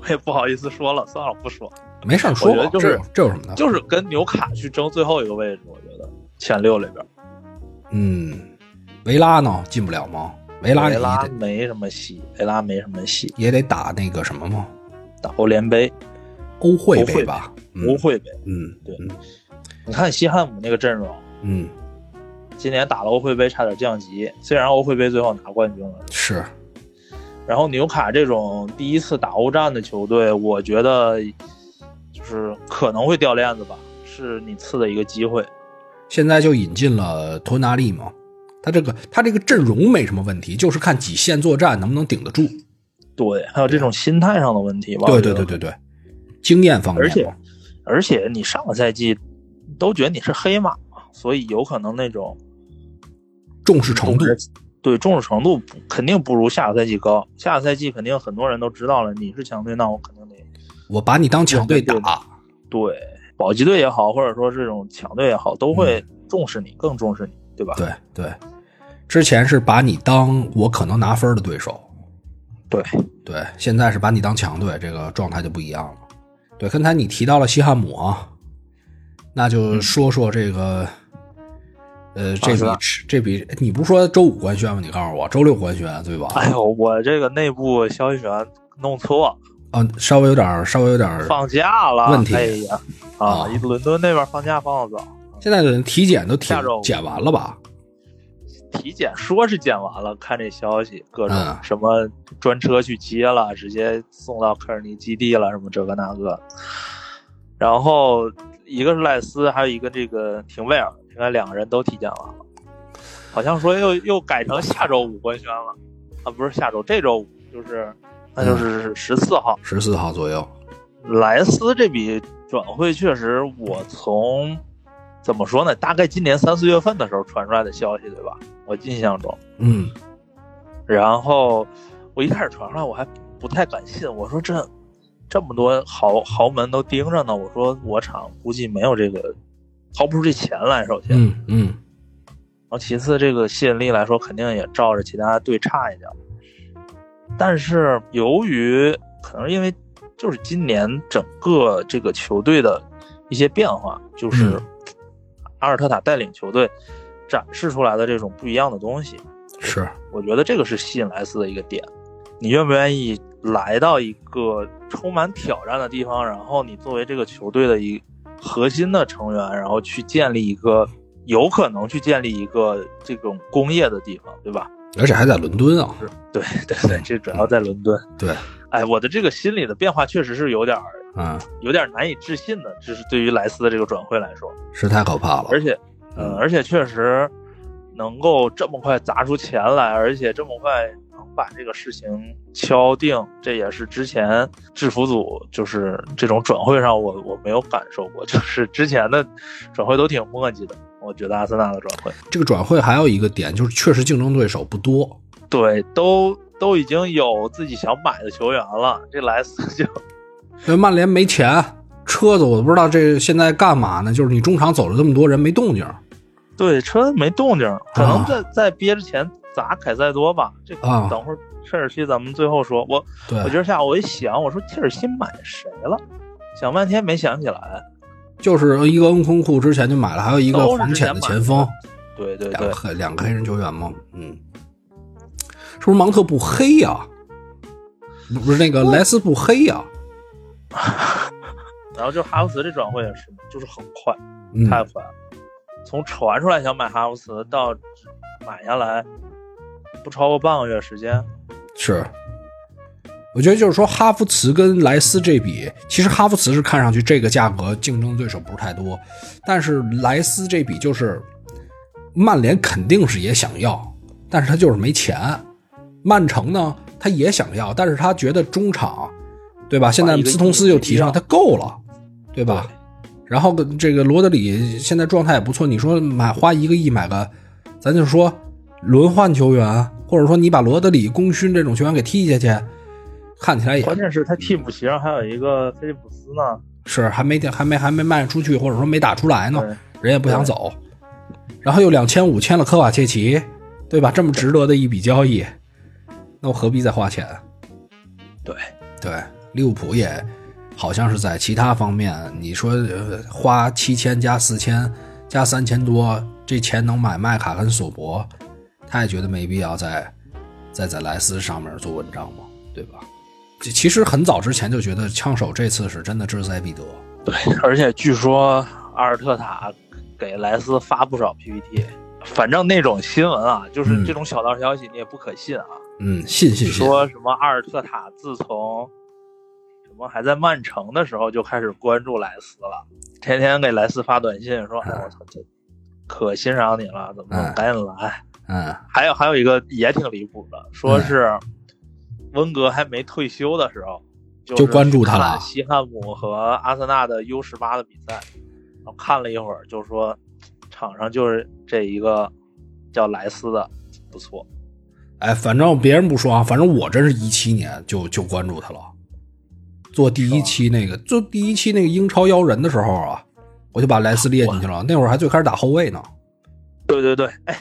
我也不好意思说了，算了，不说。没事说吧我觉得就是这有这有什么的？就是跟纽卡去争最后一个位置，我觉得前六里边，嗯，维拉呢进不了吗？维拉维拉没什么戏，维拉没什么戏，也得打那个什么吗？打欧联杯、欧会杯吧？嗯欧会杯。嗯，对嗯你看西汉姆那个阵容，嗯，今年打了欧会杯差点降级，虽然欧会杯最后拿冠军了。是，然后纽卡这种第一次打欧战的球队，我觉得就是可能会掉链子吧，是你次的一个机会。现在就引进了托纳利嘛，他这个他这个阵容没什么问题，就是看几线作战能不能顶得住。对，还有这种心态上的问题吧。对对对对对，经验方面而且，而且你上个赛季都觉得你是黑马，所以有可能那种重视程度，对重视程度肯定不如下个赛季高。下个赛季肯定很多人都知道了，你是强队，那我肯定得我把你当强队打。对保级队也好，或者说这种强队也好，都会重视你，更重视你，对吧？对对，之前是把你当我可能拿分的对手，对对，现在是把你当强队，这个状态就不一样了。对，刚才你提到了西汉姆啊，那就说说这个，呃，这笔这笔，你不是说周五官宣吗？你告诉我周六官宣对吧？哎呦，我这个内部消息源弄错了，啊，稍微有点稍微有点放假了，问题哎呀，啊啊，伦敦那边放假放的早，现在的体检都体检完了吧？体检说是检完了，看这消息，各种嗯什么专车去接了，直接送到科尔尼基地了，什么这个那个。然后一个是赖斯，还有一个这个廷贝尔，应该两个人都体检完了，好像说又又改成下周五官宣了，啊，不是下周，这周五就是，那就是十四号。十四号左右。莱斯这笔转会确实，我从怎么说呢？大概今年三四月份的时候传出来的消息，对吧？我印象中，嗯然后我一开始传出来，我还不太敢信，我说这这么多豪豪门都盯着呢，我说我厂估计没有这个掏不出这钱来，首先，嗯嗯然后其次这个吸引力来说，肯定也照着其他队差一点。但是由于可能因为就是今年整个这个球队的一些变化，就是嗯阿尔特塔带领球队展示出来的这种不一样的东西，是我觉得这个是吸引莱斯的一个点。你愿不愿意来到一个充满挑战的地方，然后你作为这个球队的一核心的成员，然后去建立一个有可能去建立一个这种工业的地方，对吧？而且还在伦敦啊。对对对，这主要在伦敦。对，哎，我的这个心理的变化确实是有点儿嗯，有点难以置信的，这是对于莱斯的这个转会来说，是太可怕了。而且，嗯，而且确实能够这么快砸出钱来，而且这么快能把这个事情敲定，这也是之前制服组就是这种转会上我我没有感受过，就是之前的转会都挺磨叽的，我觉得阿森纳的转会，这个转会还有一个点就是，确实竞争对手不多。对，都都已经有自己想买的球员了，这莱斯就因为曼联没钱，车子我都不知道这现在干嘛呢。就是你中场走了这么多人没动静对车没动静，可能啊在在憋着钱砸凯塞多吧，这个啊等会儿切尔西咱们最后说，我。对我，今儿下午我一想，我说切尔西买谁了？想半天没想起来。就是一个恩昆库之前就买了，还有一个都是黄潜的前锋，对对对两个，黑两个黑人球员嘛。嗯，是不是芒特不黑呀、不不是那个莱斯不黑呀、然后就哈弗茨这转会也是，就是很快，嗯，太快了。从传出来想买哈弗茨到买下来，不超过半个月时间。是，我觉得就是说，哈弗茨跟莱斯这比，其实哈弗茨是看上去这个价格竞争对手不是太多，但是莱斯这笔就是曼联肯定是也想要，但是他就是没钱。曼城呢，他也想要，但是他觉得中场，对吧？现在斯通斯又提上，他够了，对吧？然后这个罗德里现在状态也不错，你说买花一个亿买个，咱就说轮换球员，或者说你把罗德里、功勋这种球员给踢下去，看起来也关键是他替补席上还有一个菲利普斯呢。是还没还没还没卖出去，或者说没打出来呢，人也不想走，然后又两千五签了科瓦切奇，对吧？这么值得的一笔交易，那我何必再花钱？对，对，利物浦也好像是在其他方面，你说、呃、花七千加四千加三千多，这钱能买麦卡跟索博，他也觉得没必要再再在莱斯上面做文章嘛，对吧？这其实很早之前就觉得枪手这次是真的志在必得，对，而且据说阿尔特塔给莱斯发不少 PPT，反正那种新闻啊，就是嗯这种小道消息你也不可信啊。嗯，信信信，说什么阿尔特塔自从还在曼城的时候就开始关注莱斯了，天天给莱斯发短信说：“哎，我操，这可欣赏你了，怎么嗯怎么赶紧来。嗯还有还有一个也挺离谱的，说是温格还没退休的时候，就关注他了西汉姆和阿森纳的 U 十八的比赛，然后看了一会儿，就说场上就是这一个叫莱斯的不错。哎，反正别人不说啊，反正我真是一七年就就关注他了。做第一期那个，做第一期那个英超妖人的时候啊，我就把莱斯列进去了。那会儿还最开始打后卫呢。对对对，哎，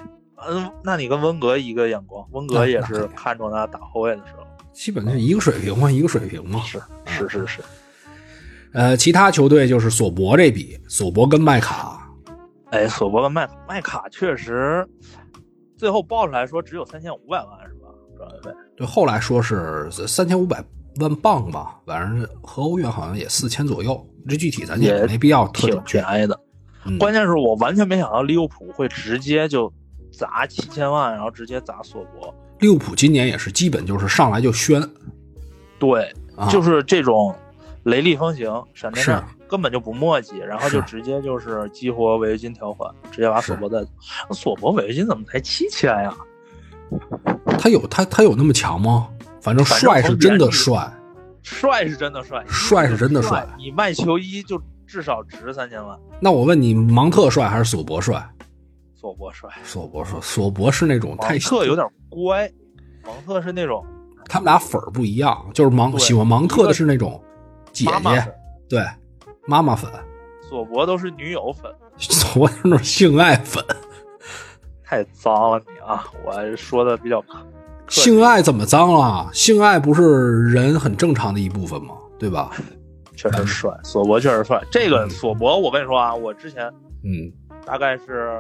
嗯，那你跟温格一个眼光，温格也是看中他打后卫的时候，基本就一个水平嘛，一个水平嘛。是是是是，呃，其他球队就是索博这笔，索博跟麦卡，哎，索博跟麦麦卡确实，最后报出来说只有三千五百万是吧？转会费。对，后来说是三千五百万镑吧，反正和欧元好像也四千左右。这具体咱也也没必要特挺。便宜的。嗯关键是我完全没想到利物浦会直接就砸七千万，然后直接砸索博。利物浦今年也是基本就是上来就宣对，啊，就是这种雷厉风行、闪电战，根本就不墨迹，然后就直接就是激活违约金条款，直接把索博带走。索博违约金怎么才七千呀？他有他他有那么强吗？反正帅是真的帅，帅是真的帅，帅是真的帅你卖球衣就至少值三千万。那我问你，芒特帅还是索博帅？索博帅，索博帅，索博是那种太芒特有点乖，芒特是那种他们俩粉儿不一样，就是芒喜欢芒特的是那种姐姐妈妈，对妈妈粉，索博都是女友粉，索博是那种性爱粉。太脏了你啊！我说的比较性爱怎么脏了？性爱不是人很正常的一部分吗？对吧？确实帅，索博确实帅。这个嗯索博，我跟你说啊，我之前嗯大概是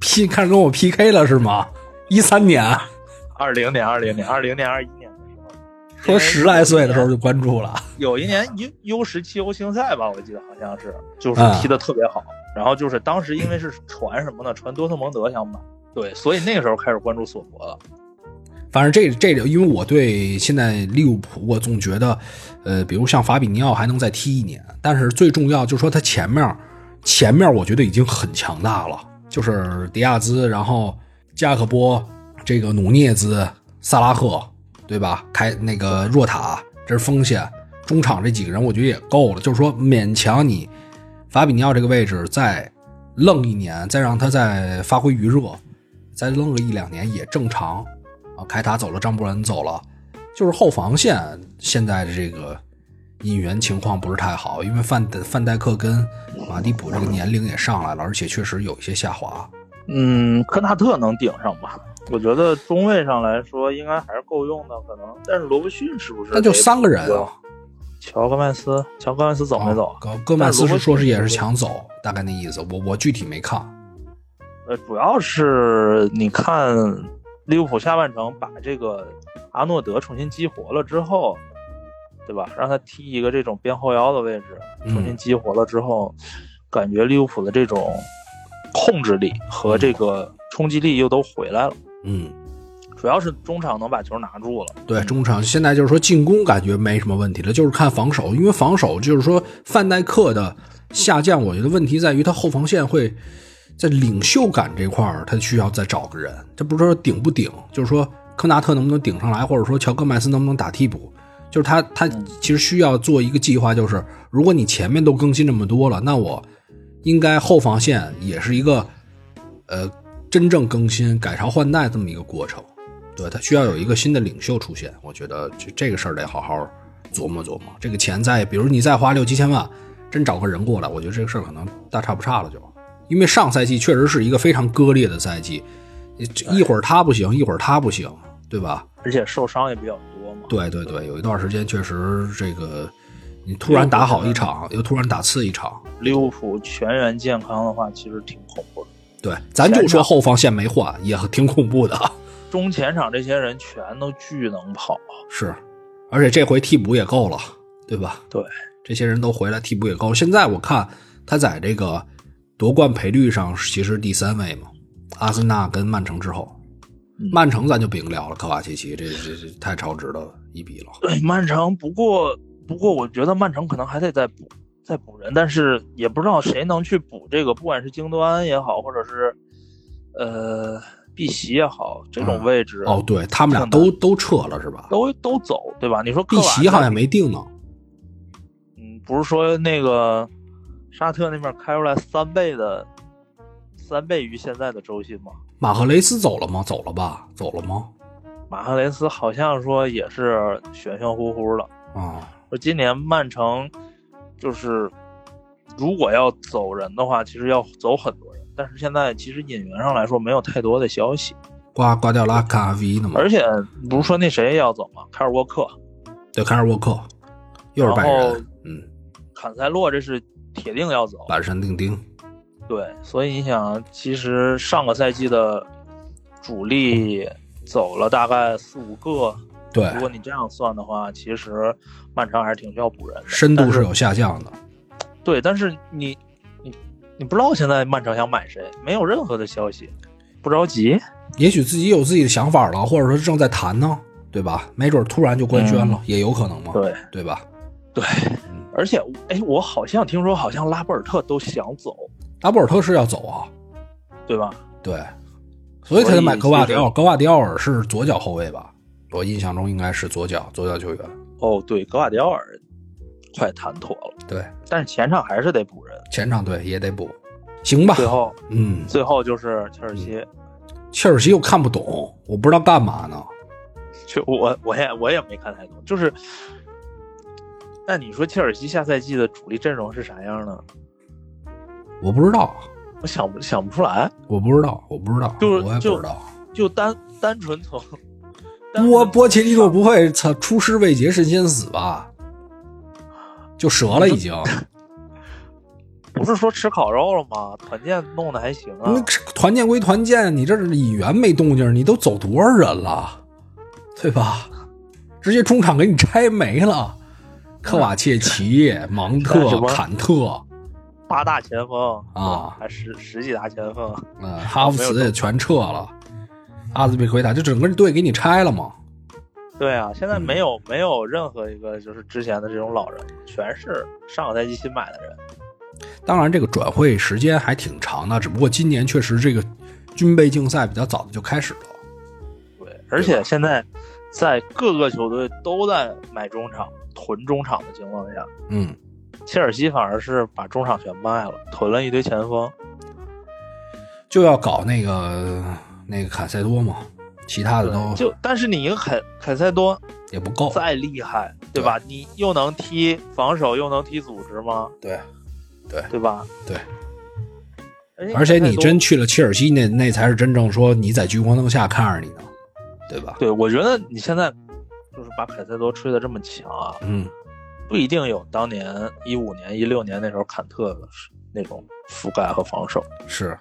，P 开始跟我 PK 了是吗？一三年，二零年、二零年、二零年、二一年的时候，说十来岁的时候就关注了。有一年 U U 十七欧青赛吧，我记得好像是，就是啊踢的特别好。然后就是当时因为是传什么呢？传多特蒙德想买，对，所以那个时候开始关注索博了。反正这这个，因为我对现在利物浦，我总觉得，呃，比如像法比尼奥还能再踢一年，但是最重要就是说他前面前面我觉得已经很强大了，就是迪亚兹，然后加克波，这个努涅兹、萨拉赫，对吧？开那个若塔，这是锋线，中场这几个人我觉得也够了，就是说勉强你法比尼奥这个位置再愣一年，再让他再发挥余热，再愣个一两年也正常。啊，凯塔走了，张伯伦走了，就是后防线现在的这个引援情况不是太好，因为范范戴克跟马蒂普这个年龄也上来了，而且确实有一些下滑。嗯，科纳特能顶上吧？我觉得中卫上来说应该还是够用的，可能。但是罗伯逊是不是？那就三个人啊，乔戈麦斯，乔戈麦斯走没走？戈戈麦斯是说是也是抢走，大概那意思。我我具体没看。呃，主要是你看利物浦下半程把这个阿诺德重新激活了之后，对吧？让他踢一个这种边后腰的位置，重新激活了之后，感觉利物浦的这种控制力和这个冲击力又都回来了。嗯，主要是中场能把球拿住了。对，中场现在就是说进攻感觉没什么问题了，就是看防守，因为防守就是说范戴克的下降，我觉得问题在于他后防线会在领袖感这块儿，他需要再找个人。这不是说顶不顶，就是说科纳特能不能顶上来，或者说乔戈麦斯能不能打替补，就是他他其实需要做一个计划，就是如果你前面都更新这么多了，那我应该后防线也是一个呃真正更新、改朝换代这么一个过程。对他需要有一个新的领袖出现，我觉得这这个事儿得好好琢磨琢磨。这个钱再，比如你再花六七千万，真找个人过来，我觉得这个事儿可能大差不差了就。因为上赛季确实是一个非常割裂的赛季，一会儿他不行，一会儿他不行，对吧？而且受伤也比较多嘛。对对对，有一段时间确实这个，你突然打好一场，又突然打次一场，利物浦全员健康的话，其实挺恐怖的。对，咱就说后防线没换，也挺恐怖的。中前场这些人全都巨能跑，是，而且这回替补也够了，对吧？对，这些人都回来，替补也够。现在我看他在这个夺冠赔率上其实第三位嘛，阿森纳跟曼城之后，嗯曼城咱就不用聊了，科瓦奇奇这这这太超值了一笔了。对曼城，不过不过我觉得曼城可能还得再补再补人，但是也不知道谁能去补这个，不管是京多安也好，或者是呃碧玺也好，这种位置、哦，对他们俩都都撤了是吧？都都走，对吧？你说碧玺好像没定呢。嗯，不是说那个沙特那边开出来三倍的三倍于现在的周薪吗？马赫雷斯走了吗？走了吧？走了吗？马赫雷斯好像说也是玄玄乎乎的。啊、说今年曼城就是如果要走人的话，其实要走很多人，但是现在其实引援上来说没有太多的消息，瓜瓜掉拉卡 V 呢嘛？而且不是说那谁也要走吗？凯尔沃克、对，凯尔沃克又是拜然后仁，嗯，坎塞洛这是铁定要走。板上钉钉。对，所以你想，其实上个赛季的主力走了大概四五个，对如，果你这样算的话，其实曼城还是挺需要补人的，深度是是有下降的。对，但是你你你不知道现在曼城想买谁，没有任何的消息，不着急。也许自己有自己的想法了，或者说正在谈呢，对吧？没准突然就官宣了，也有可能嘛，对对吧？对，而且哎，我好像听说，好像拉波尔特都想走，拉波尔特是要走啊，对吧？对，所以他就买格瓦迪奥。格瓦迪奥尔是左脚后卫吧？我印象中应该是左脚左脚球员。哦，对，格瓦迪奥尔快谈妥了，对，但是前场还是得补人。前场对也得补，行吧？最后，嗯，最后就是切尔西，切尔西又看不懂，我不知道干嘛呢。就我我也我也没看太懂，就是。那你说切尔西下赛季的主力阵容是啥样呢？我不知道，我想不想不出来，我不知道，我不知道，就是我也不就知道。就单 单纯从波波切蒂诺不会操出师未捷身先死吧？就折了已经。不是说吃烤肉了吗？团建弄的还行啊你。团建归团建，你这是引援没动静，你都走多少人了，对吧？直接中场给你拆没了，科瓦切奇、芒特、坎特，八大前锋啊。还十十几大前锋，嗯，哈弗茨也全撤了，阿兹比奎塔就整个队给你拆了嘛。对啊，现在嗯。没有、没有任何一个就是之前的这种老人，全是上个赛季新买的人。当然，这个转会时间还挺长的，只不过今年确实这个军备竞赛比较早的就开始了。对，而且现在在各个球队都在买中场、囤中场的情况下，嗯，切尔西反而是把中场全卖了，囤了一堆前锋。就要搞那个那个坎塞多嘛，其他的都就但是你一个凯凯塞多也不够。再厉害，对吧？你又能踢防守，又能踢组织吗？对，对对吧？对。而而且你真去了切尔西，那那才是真正说你在聚光灯下看着你呢，对吧？对，我觉得你现在就是把凯塞多吹得这么强啊，嗯，不一定有当年一五年、一六年那时候坎特的那种覆盖和防守。是。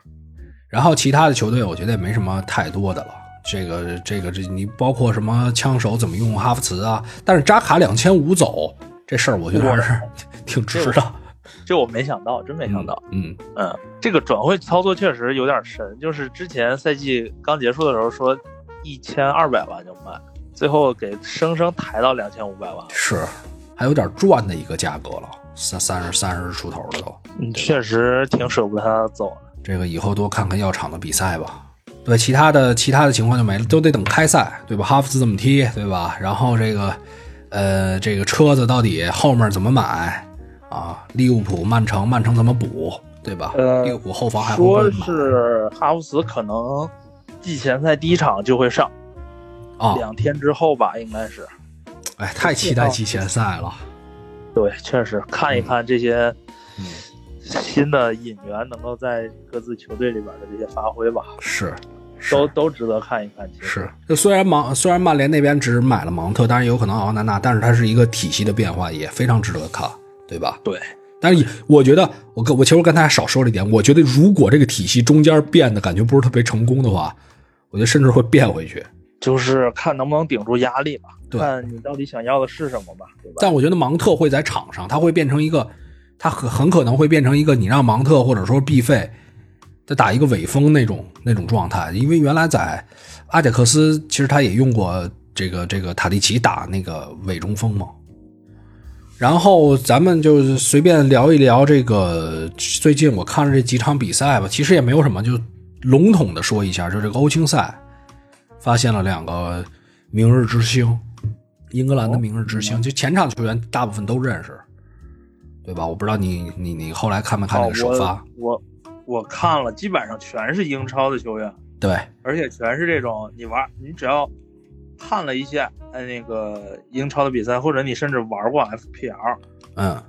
然后其他的球队，我觉得也没什么太多的了。这个这个这你包括什么枪手怎么用哈弗茨啊？但是扎卡两千五走这事儿，我觉得还是 挺值的。这我没想到，真没想到。嗯，嗯，这个转会操作确实有点神，就是之前赛季刚结束的时候说一千二百万就卖，最后给生生抬到两千五百万。是，还有点赚的一个价格了，三三十三十出头了都。嗯，确实挺舍不得他走的。这个以后多看看药厂的比赛吧。对，其他的其他的情况就没了，都得等开赛，对吧？哈弗茨怎么踢，对吧？然后这个，呃，这个车子到底后面怎么买啊？利物浦、曼城，曼城怎么补，对吧？呃利物浦后防还说买是哈弗茨可能季前赛第一场就会上，啊？两天之后吧，应该是。哎，太期待季前赛了。对，确实看一看这些嗯，新的引援能够在各自球队里边的这些发挥吧，是，都都值得看一看。其实是，就虽然芒虽然曼联那边只买了芒特，当然有可能奥纳纳，但是它是一个体系的变化，也非常值得看，对吧？对，但是我觉得，我跟我其实我刚才还少说了一点，我觉得如果这个体系中间变得感觉不是特别成功的话，我觉得甚至会变回去。就是看能不能顶住压力吧，对看你到底想要的是什么吧，对吧？但我觉得芒特会在场上，他会变成一个，他很很可能会变成一个你让芒特或者说毕费，他打一个尾锋那种那种状态，因为原来在阿贾克斯其实他也用过这个这个塔利奇打那个伪中锋嘛。然后咱们就随便聊一聊这个最近我看了这几场比赛吧，其实也没有什么，就笼统的说一下，就这个欧青赛发现了两个明日之星，英格兰的明日之星，就前场球员大部分都认识，对吧？我不知道你你你后来看没看那个首发？哦我我我看了，基本上全是英超的球员，对，而且全是这种你玩，你只要看了一下呃那个英超的比赛，或者你甚至玩过 FPL，嗯，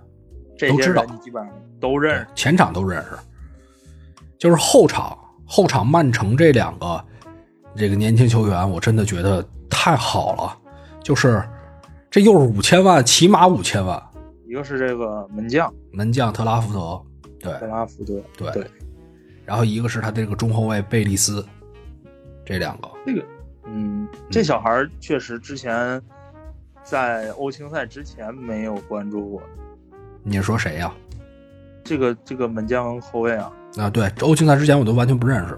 这些都知道人你基本上都认识。前场都认识，就是后场后场曼城这两个这个年轻球员，我真的觉得太好了，就是这又是五千万，起码五千万，一个是这个门将。门将特拉福德，对。特拉福德，对。对，然后一个是他这个中后卫贝利斯，这两个，这个嗯，这小孩儿确实之前在欧青赛之前没有关注过。你说谁呀、这个这个门将后卫啊，啊？对，欧青赛之前我都完全不认识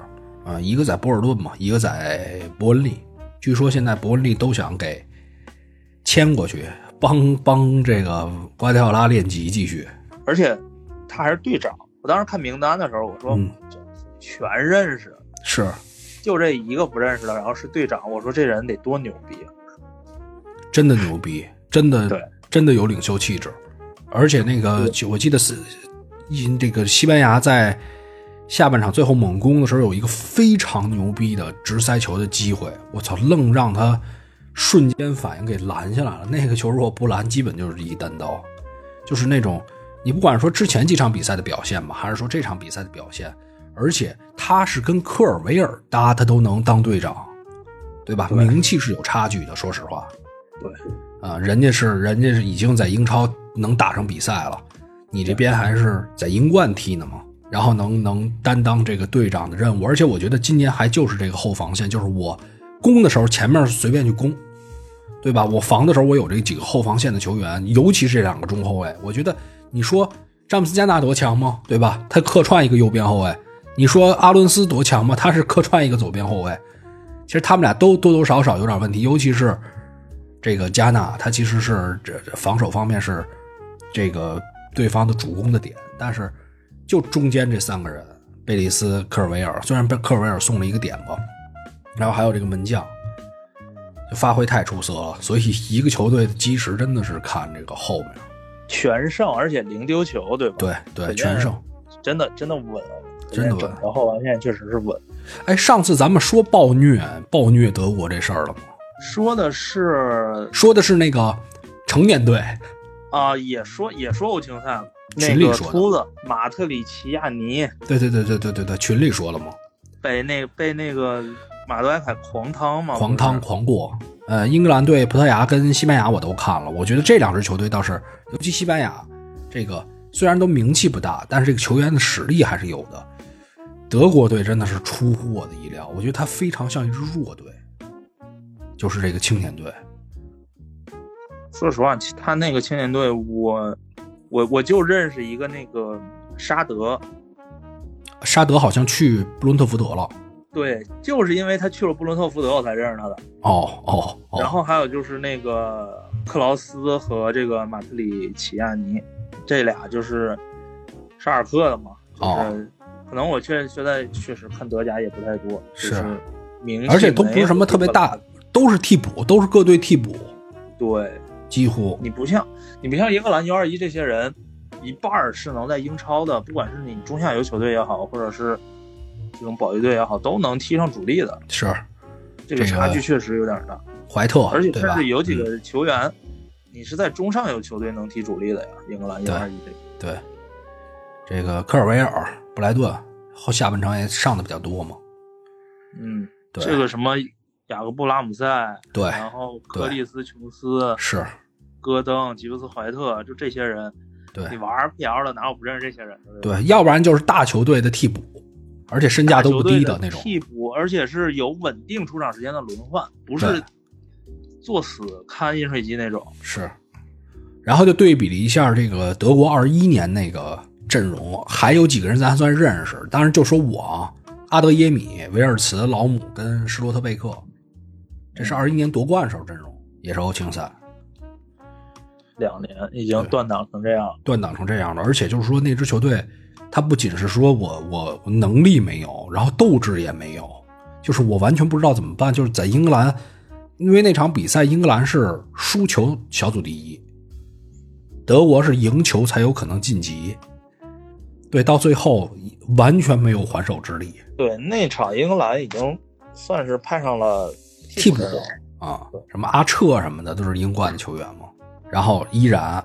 啊，一个在波尔顿嘛，一个在伯恩利。据说现在伯恩利都想给签过去，帮帮这个瓜迪奥拉练级继续。而且他还是队长。我当时看名单的时候，我说、嗯全认识，是，就这一个不认识的，然后是队长。我说这人得多牛逼啊！真的牛逼，真的对真的有领袖气质，而且那个我记得是，因这个西班牙在下半场最后猛攻的时候，有一个非常牛逼的直塞球的机会，我操，愣让他瞬间反应给拦下来了。那个球如果不拦，基本就是一单刀，就是那种你不管说之前几场比赛的表现吧，还是说这场比赛的表现，而且他是跟科尔维尔搭，他都能当队长，对吧？对名气是有差距的，说实话。对，啊，人家是人家是已经在英超能打上比赛了，你这边还是在英冠踢呢嘛，然后能能担当这个队长的任务，而且我觉得今年还就是这个后防线，就是我攻的时候前面随便去攻，对吧？我防的时候我有这几个后防线的球员，尤其是这两个中后卫，我觉得你说詹姆斯加纳多强吗？对吧？他客串一个右边后卫，你说阿伦斯多强吗？他是客串一个左边后卫，其实他们俩都多多少少有点问题，尤其是。这个加纳他其实是这防守方面是这个对方的主攻的点，但是就中间这三个人，贝利斯、科尔维尔，虽然被科尔维尔送了一个点子，然后还有这个门将，就发挥太出色了，所以一个球队的基石真的是看这个后面，全胜，而且零丢球，对吧？，对对，全胜。真的真的稳，真的稳后防线确实是稳。哎，上次咱们说暴虐暴虐德国这事儿了吗？说的是说的是那个成年队，啊、也说也说欧青赛，那个群里说的秃子马特里奇亚尼对对对对对对对，群里说了吗？被那被那个马德莱凯狂汤嘛，狂汤狂过。呃，英格兰队、葡萄牙跟西班牙我都看了，我觉得这两支球队倒是，尤其西班牙，这个虽然都名气不大，但是这个球员的实力还是有的。德国队真的是出乎我的意料，我觉得他非常像一支弱队，就是这个青年队。说实话，他那个青年队，我我我就认识一个那个沙德，沙德好像去布伦特福德了。对，就是因为他去了布伦特福德，我才认识他的。哦哦哦，然后还有就是那个克劳斯和这个马特里奇亚尼，这俩就是沙尔克的嘛，就是、哦可能我确现在确实看德甲也不太多，是就是名气而且都不是什么特别大，都是替补，都是各队替补，对，几乎。你不像你不像英格兰幺二一这些人，一半是能在英超的，不管是你中下游球队也好，或者是这种保级队也好，都能踢上主力的。是。这个差距确实有点大，怀特，而且甚至有几嗯个球员，你是在中上游球队能踢主力的呀。英格兰对二一这个，对，这个科尔维尔、布莱顿后下半场也上的比较多嘛。嗯，对。这个什么雅各布拉姆塞，对。然后克里斯琼斯、是，戈登、吉布斯怀特，就这些人，对你玩 RPL 的哪有不认识这些人的？对，要不然就是大球队的替补，而且身价都不低的那种。替补，而且是有稳定出场时间的轮换，不是作死看饮水机那种。是，然后就对比了一下这个德国二一年那个阵容，还有几个人咱还算认识，当然就说我啊，阿德耶米、维尔茨、老姆跟施罗特贝克，这是二一年夺冠时候阵容，也是欧青赛。两年已经断档成这样，断档成这样了，而且就是说那支球队，他不仅是说我我我能力没有，然后斗志也没有，就是我完全不知道怎么办。就是在英格兰，因为那场比赛英格兰是输球小组第一，德国是赢球才有可能晋级，对，到最后完全没有还手之力，对那场英格兰已经算是派上了替补啊，什么阿彻什么的都是英冠的球员嘛，然后依然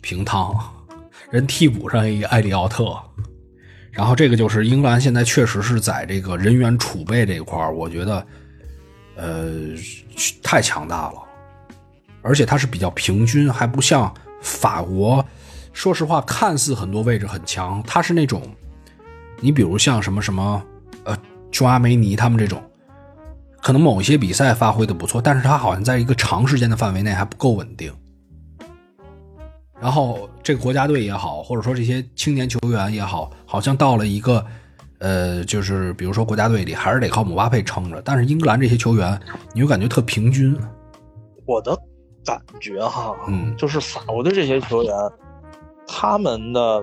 平汤，人替补上一个埃里奥特，然后这个就是英格兰现在确实是在这个人员储备这一块儿，我觉得呃太强大了，而且它是比较平均，还不像法国，说实话看似很多位置很强，它是那种你比如像什么什么呃琼阿梅尼他们这种。可能某些比赛发挥的不错，但是他好像在一个长时间的范围内还不够稳定。然后这个国家队也好，或者说这些青年球员也好，好像到了一个，呃，就是比如说国家队里还是得靠姆巴佩撑着，但是英格兰这些球员，你就感觉特平均。我的感觉哈，嗯，就是法国的这些球员，他们的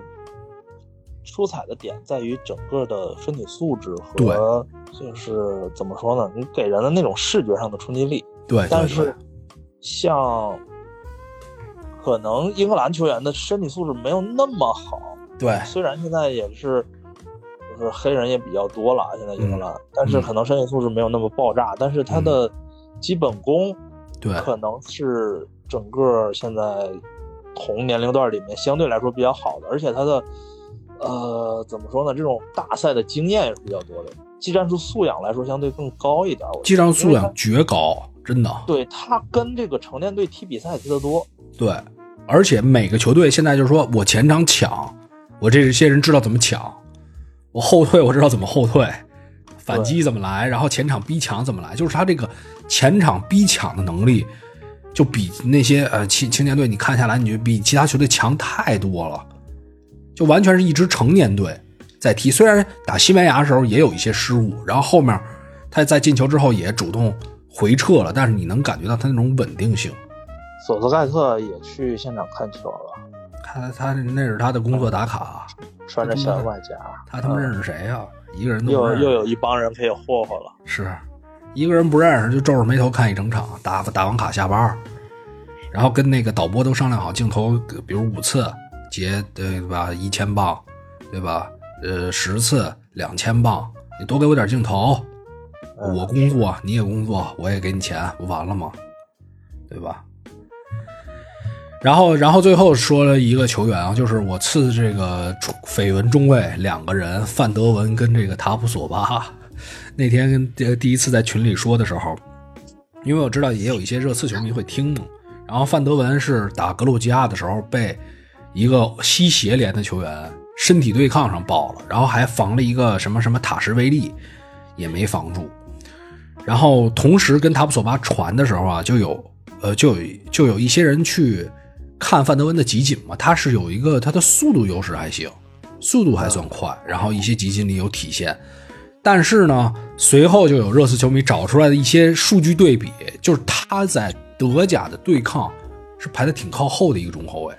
出彩的点在于整个的身体素质和就是怎么说呢？你给人的那种视觉上的冲击力。对，但是像。可能英格兰球员的身体素质没有那么好，对，虽然现在也是，就是黑人也比较多了，现在英格兰，但是可能身体素质没有那么爆炸，但是他的基本功，对，可能是整个现在同年龄段里面相对来说比较好的，而且他的，呃，怎么说呢？这种大赛的经验也是比较多的，技战术素养来说相对更高一点。技战术素养绝高，真的。对他跟这个成年队踢比赛踢得多。对，而且每个球队现在就是说我前场抢，我这些人知道怎么抢；我后退，我知道怎么后退，反击怎么来，然后前场逼抢怎么来。就是他这个前场逼抢的能力，就比那些呃青青年队你看下来，你就比其他球队强太多了。就完全是一支成年队在踢，虽然打西班牙的时候也有一些失误，然后后面他在进球之后也主动回撤了，但是你能感觉到他那种稳定性。索斯盖特也去现场看球了，他他那是他的工作打卡，穿着小外甲，他他妈认识谁呀？一个人都又又有一帮人可以霍霍了，是一个人不认识就皱着眉头看一整场，打打完卡下班，然后跟那个导播都商量好镜头，比如五次结对吧？一千磅，对吧？呃，十次两千磅，你多给我点镜头，我工作你也工作，我也给你钱，不完了吗？对吧？然后，然后最后说了一个球员啊，就是我刺这个绯闻中卫两个人，范德文跟这个塔普索巴。那天跟第一次在群里说的时候，因为我知道也有一些热刺球迷会听嘛。然后范德文是打格鲁吉亚的时候被一个吸血脸的球员身体对抗上爆了，然后还防了一个什么什么塔什维利，也没防住。然后同时跟塔普索巴传的时候啊，就有呃就有就有一些人去。看范德文的集锦嘛，他是有一个他的速度优势还行，速度还算快，然后一些集锦里有体现。但是呢，随后就有热刺球迷找出来的一些数据对比，就是他在德甲的对抗是排的挺靠后的一个中后卫，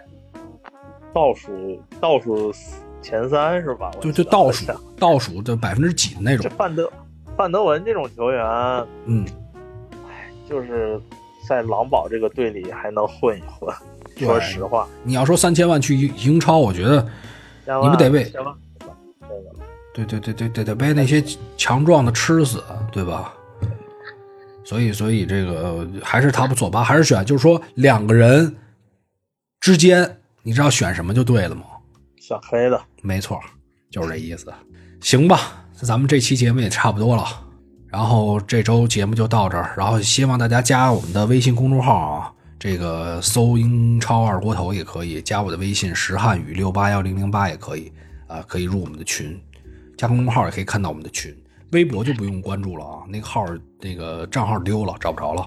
倒数倒数前三是吧？就就倒数倒数的百分之几的那种。这范德范德文这种球员，嗯，哎，就是在狼堡这个队里还能混一混。说实话，你要说三千万去英英超，我觉得你不得被对对对对对得被那些强壮的吃死，对吧？所以所以这个还是他不错吧，还是选，就是说两个人之间，你知道选什么就对了吗？选黑的，没错，就是这意思。行吧，那咱们这期节目也差不多了，然后这周节目就到这儿，然后希望大家加我们的微信公众号啊。这个搜英超二锅头也可以，加我的微信石汉语六八幺零零八也可以啊，可以入我们的群，加公众号也可以看到我们的群，微博就不用关注了啊，那个号那个账号丢了，找不着了。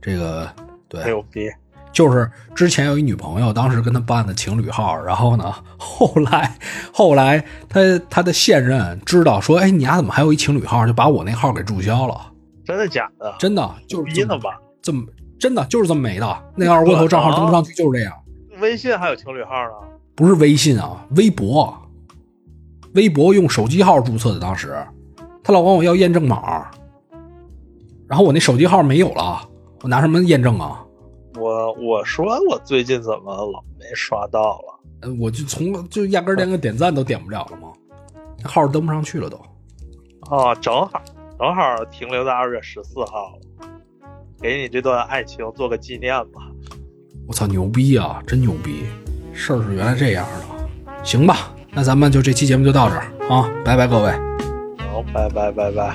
这个对，牛逼，就是之前有一女朋友，当时跟他办的情侣号，然后呢，后来后来他他的现任知道说，哎，你丫怎么还有一情侣号，就把我那号给注销了。真的假的？真的，就是逼的吧？这么。真的就是这么没的，那二锅头账号登不上去就是这样。微信还有情侣号呢？不是微信啊，微博。微博用手机号注册的，当时他老管我要验证码，然后我那手机号没有了，我拿什么验证啊？我我说我最近怎么老没刷到了？嗯，我就从就压根连个点赞都点不了了吗？号登不上去了都。哦，正好正好停留在二月十四号了。给你这段爱情做个纪念吧！我操，牛逼啊，真牛逼！事儿是原来这样的，行吧，那咱们就这期节目就到这儿啊，拜拜各位。好，拜拜拜拜。